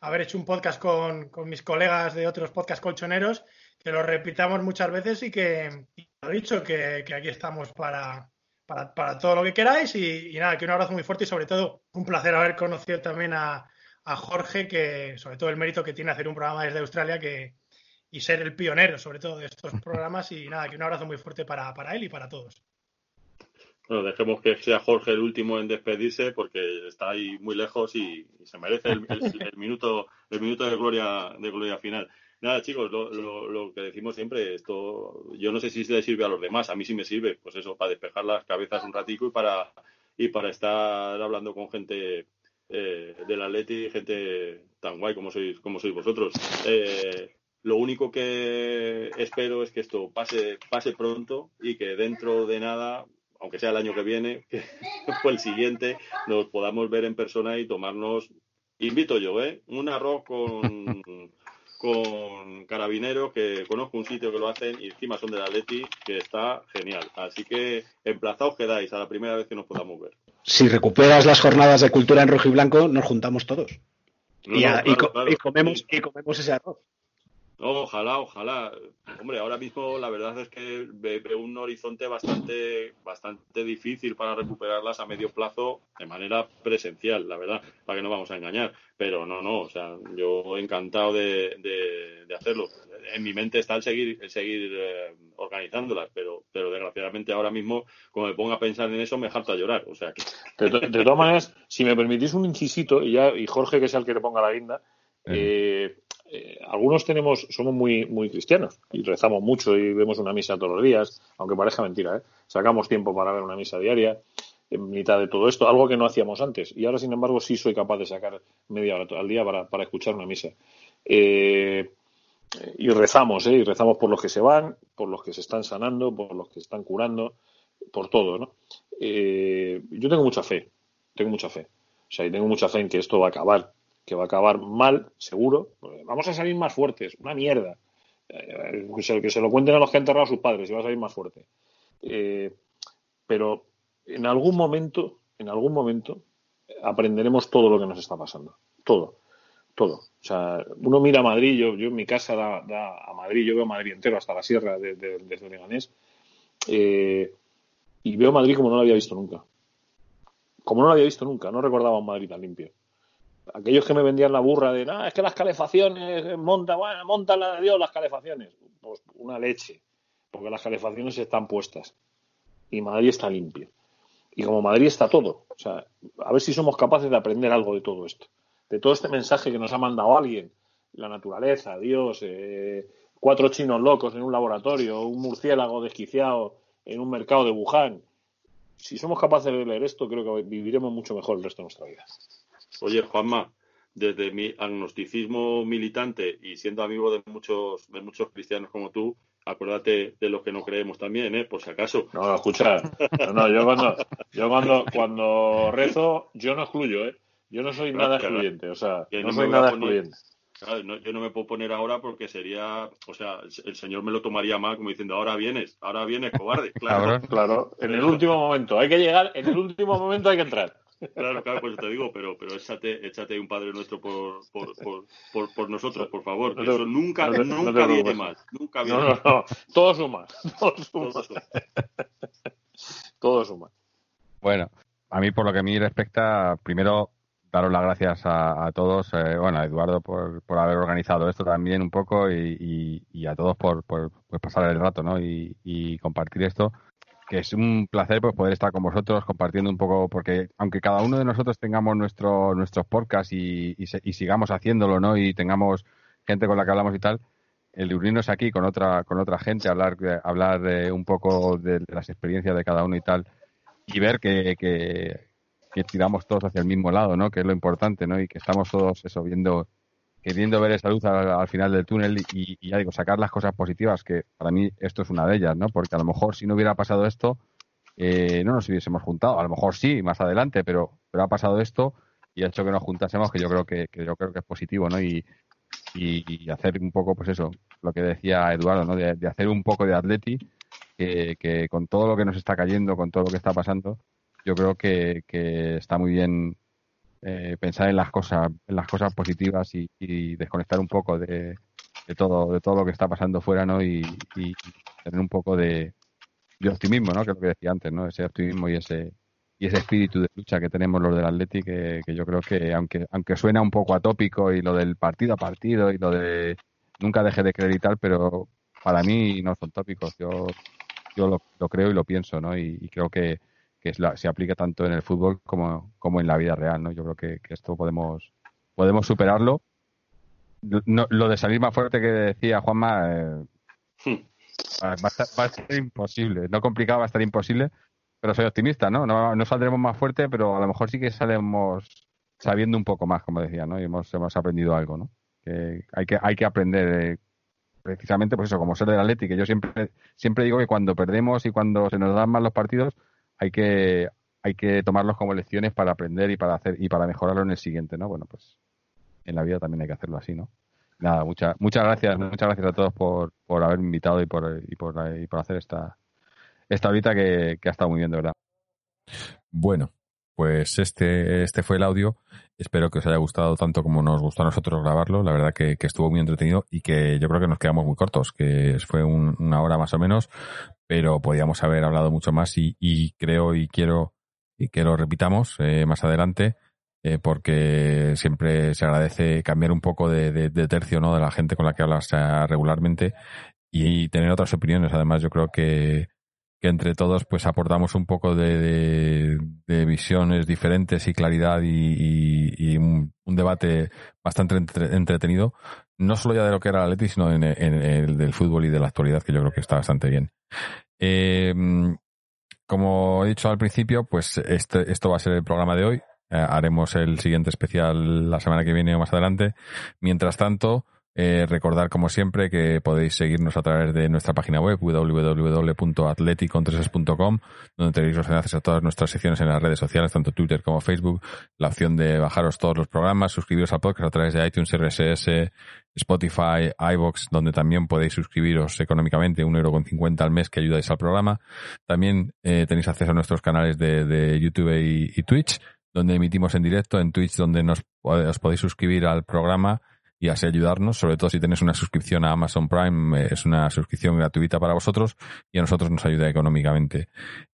haber hecho un podcast con, con mis colegas de otros podcast colchoneros, que lo repitamos muchas veces y que, lo he dicho, que, aquí estamos para, para, todo lo que queráis. Y, y, nada, que un abrazo muy fuerte y sobre todo un placer haber conocido también a, a Jorge, que sobre todo el mérito que tiene hacer un programa desde Australia que, y ser el pionero sobre todo de estos programas. Y nada, que un abrazo muy fuerte para, para él y para todos. Bueno, dejemos que sea Jorge el último en despedirse porque está ahí muy lejos y, se merece el, minuto el minuto de gloria de gloria final. Nada, chicos, lo, lo, lo, que decimos siempre, esto yo no sé si le sirve a los demás, a mí sí me sirve, pues eso, para despejar las cabezas un ratico y para y para estar hablando con gente eh, del Atleti, gente tan guay como sois como sois vosotros. Eh, lo único que espero es que esto pase pase pronto y que dentro de nada aunque sea el año que viene, que fue el siguiente, nos podamos ver en persona y tomarnos, invito yo, ¿eh? Un arroz con, con carabineros, que conozco un sitio que lo hacen y encima son de la Leti, que está genial. Así que emplazaos quedáis a la primera vez que nos podamos ver. Si recuperas las jornadas de cultura en rojo y blanco, nos juntamos todos. No, y, no, claro, y, claro, y, comemos, y comemos ese arroz. Ojalá, ojalá. Hombre, ahora mismo la verdad es que veo un horizonte bastante, bastante difícil para recuperarlas a medio plazo de manera presencial, la verdad, para que no vamos a engañar. Pero no, no, o sea, yo encantado de, de, de hacerlo. En mi mente está el seguir, el seguir eh, organizándolas, pero, pero desgraciadamente ahora mismo, como me pongo a pensar en eso, me harta llorar. O sea que... de, de todas maneras, si me permitís un incisito, y ya, y Jorge, que sea el que le ponga la guinda, eh, eh, algunos tenemos, somos muy, muy cristianos y rezamos mucho y vemos una misa todos los días, aunque parezca mentira, ¿eh? Sacamos tiempo para ver una misa diaria en mitad de todo esto, algo que no hacíamos antes. Y ahora, sin embargo, sí soy capaz de sacar media hora al día para, para escuchar una misa. Eh, y rezamos, ¿eh? Y rezamos por los que se van, por los que se están sanando, por los que están curando, por todo, ¿no? Eh, yo tengo mucha fe, tengo mucha fe. O sea, y tengo mucha fe en que esto va a acabar que va a acabar mal, seguro. Vamos a salir más fuertes, una mierda. Eh, que, se, que, se, lo cuenten a los que han enterrado a sus padres y va a salir más fuerte. Eh, pero en algún momento, en algún momento, aprenderemos todo lo que nos está pasando. Todo. Todo. O sea, uno mira a Madrid, yo, yo en mi casa da, da, a Madrid, yo veo Madrid entero hasta la sierra de, de, desde Leganés, eh, y veo Madrid como no lo había visto nunca. Como no lo había visto nunca, no recordaba un Madrid tan limpio aquellos que me vendían la burra de, no, es que las calefacciones, monta, bueno, monta la de Dios las calefacciones. Pues una leche, porque las calefacciones están puestas y Madrid está limpio. Y como Madrid está todo, o sea, a ver si somos capaces de aprender algo de todo esto, de todo este mensaje que nos ha mandado alguien, la naturaleza, Dios, eh, cuatro chinos locos en un laboratorio, un murciélago desquiciado en un mercado de Wuhan. Si somos capaces de leer esto, creo que viviremos mucho mejor el resto de nuestra vida. Oye, Juanma, desde mi agnosticismo militante y siendo amigo de muchos, de muchos cristianos como tú, acuérdate de lo que no creemos también, ¿eh? Por si acaso. No, escucha, no, no, yo cuando, yo cuando, cuando rezo, yo no excluyo, ¿eh? Yo no soy nada excluyente, o sea, no, no soy nada excluyente. Claro, no, yo no me puedo poner ahora porque sería, o sea, el, el, señor me lo tomaría mal como diciendo, ahora vienes, ahora vienes, cobarde. Claro, claro, en el último momento, hay que llegar, en el último momento hay que entrar. Claro, claro, pues te digo, pero, pero échate, échate un Padre Nuestro por, por, por, por, por nosotros, por favor. No te, Eso nunca, no te, nunca no viene más. Nunca viene no, no, no. Todo suma. Todo suma. Todo suma. Todo suma. Bueno, a mí, por lo que a mí respecta, primero daros las gracias a, todos, eh, bueno, a Eduardo por, por, haber organizado esto también un poco y, y, a todos por, por pues pasar el rato, ¿no? Y, y, compartir esto, que es un placer pues poder estar con vosotros compartiendo un poco, porque aunque cada uno de nosotros tengamos nuestro, nuestros podcasts y, y, sigamos haciéndolo, ¿no? Y tengamos gente con la que hablamos y tal, el unirnos aquí con otra, con otra gente, hablar, hablar un poco de, las experiencias de cada uno y tal, y ver que, que que tiramos todos hacia el mismo lado, ¿no? Que es lo importante, ¿no? Y que estamos todos eso viendo, queriendo ver esa luz al, final del túnel y, ya digo, sacar las cosas positivas, que para mí esto es una de ellas, ¿no? Porque a lo mejor si no hubiera pasado esto, eh, no nos hubiésemos juntado. A lo mejor sí, más adelante, pero, pero ha pasado esto y ha hecho que nos juntásemos, que yo creo que, yo creo que es positivo, ¿no? Y, y, hacer un poco, pues eso, lo que decía Eduardo, ¿no? De, hacer un poco de atleti, que, que con todo lo que nos está cayendo, con todo lo que está pasando, yo creo que, está muy bien eh, pensar en las cosas, en las cosas positivas y, desconectar un poco de, todo, de todo lo que está pasando fuera, ¿no? Y, tener un poco de, optimismo, ¿no? Que es lo que decía antes, ¿no? Ese optimismo y ese y ese espíritu de lucha que tenemos los del Atleti, que, que yo creo que aunque aunque suena un poco atópico y lo del partido a partido y lo de nunca deje de creer y tal, pero para mí no son tópicos. Yo yo lo, creo y lo pienso, ¿no? y creo que que se aplica tanto en el fútbol como, como en la vida real, ¿no? Yo creo que, esto podemos, podemos superarlo. lo de salir más fuerte que decía Juanma eh, hmm. va, a ser, imposible. No complicado, va a estar imposible, pero soy optimista, ¿no? ¿no? saldremos más fuerte, pero a lo mejor sí que salemos sabiendo un poco más, como decía, ¿no? Y hemos, hemos aprendido algo, ¿no? Que hay que, hay que aprender eh, precisamente, pues eso, como ser del Atleti, que yo siempre, siempre digo que cuando perdemos y cuando se nos dan mal los partidos, hay que, hay que tomarlos como lecciones para aprender y para hacer y para mejorarlo en el siguiente, ¿no? Bueno, pues en la vida también hay que hacerlo así, ¿no? Nada, muchas muchas gracias, muchas gracias a todos por, por haberme invitado y por, y por, y por hacer esta, esta horita que, que ha estado muy bien, de verdad. Bueno, pues este, este fue el audio. Espero que os haya gustado tanto como nos gustó a nosotros grabarlo. La verdad que, estuvo muy entretenido y que yo creo que nos quedamos muy cortos, que fue una hora más o menos, pero podíamos haber hablado mucho más y, creo y quiero y que lo repitamos eh, más adelante. Eh, porque siempre se agradece cambiar un poco de, tercio ¿no? de la gente con la que hablas eh, regularmente y tener otras opiniones. Además, yo creo que, que entre todos pues aportamos un poco de, visiones diferentes y claridad y, un, debate bastante entretenido, no solo ya de lo que era la Leti, sino en, el del fútbol y de la actualidad, que yo creo que está bastante bien. Eh, como he dicho al principio, pues este, esto va a ser el programa de hoy. Eh, haremos el siguiente especial la semana que viene o más adelante. Mientras tanto, eh, recordar, como siempre, que podéis seguirnos a través de nuestra página web www.atleticontreses.com, donde tenéis los enlaces a todas nuestras secciones en las redes sociales, tanto Twitter como Facebook, la opción de bajaros todos los programas, suscribiros al podcast a través de iTunes, RSS, Spotify, iBox, donde también podéis suscribiros económicamente, un euro con cincuenta al mes que ayudáis al programa. También eh, tenéis acceso a nuestros canales de, YouTube y, Twitch, donde emitimos en directo, en Twitch, donde nos, os podéis suscribir al programa y así ayudarnos, sobre todo si tenéis una suscripción a Amazon Prime, eh, es una suscripción gratuita para vosotros y a nosotros nos ayuda económicamente.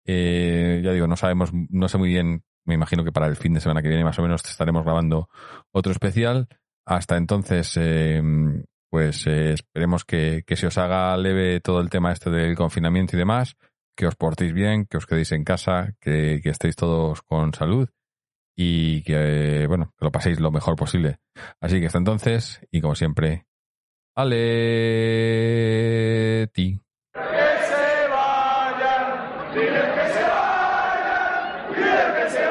Eh, ya digo, no sabemos, no sé muy bien, me imagino que para el fin de semana que viene más o menos estaremos grabando otro especial. Hasta entonces, eh, pues esperemos que, se os haga leve todo el tema este del confinamiento y demás, que os portéis bien, que os quedéis en casa, que, que estéis todos con salud y que, bueno, que lo paséis lo mejor posible. Así que hasta entonces, y como siempre, Ale ti. que se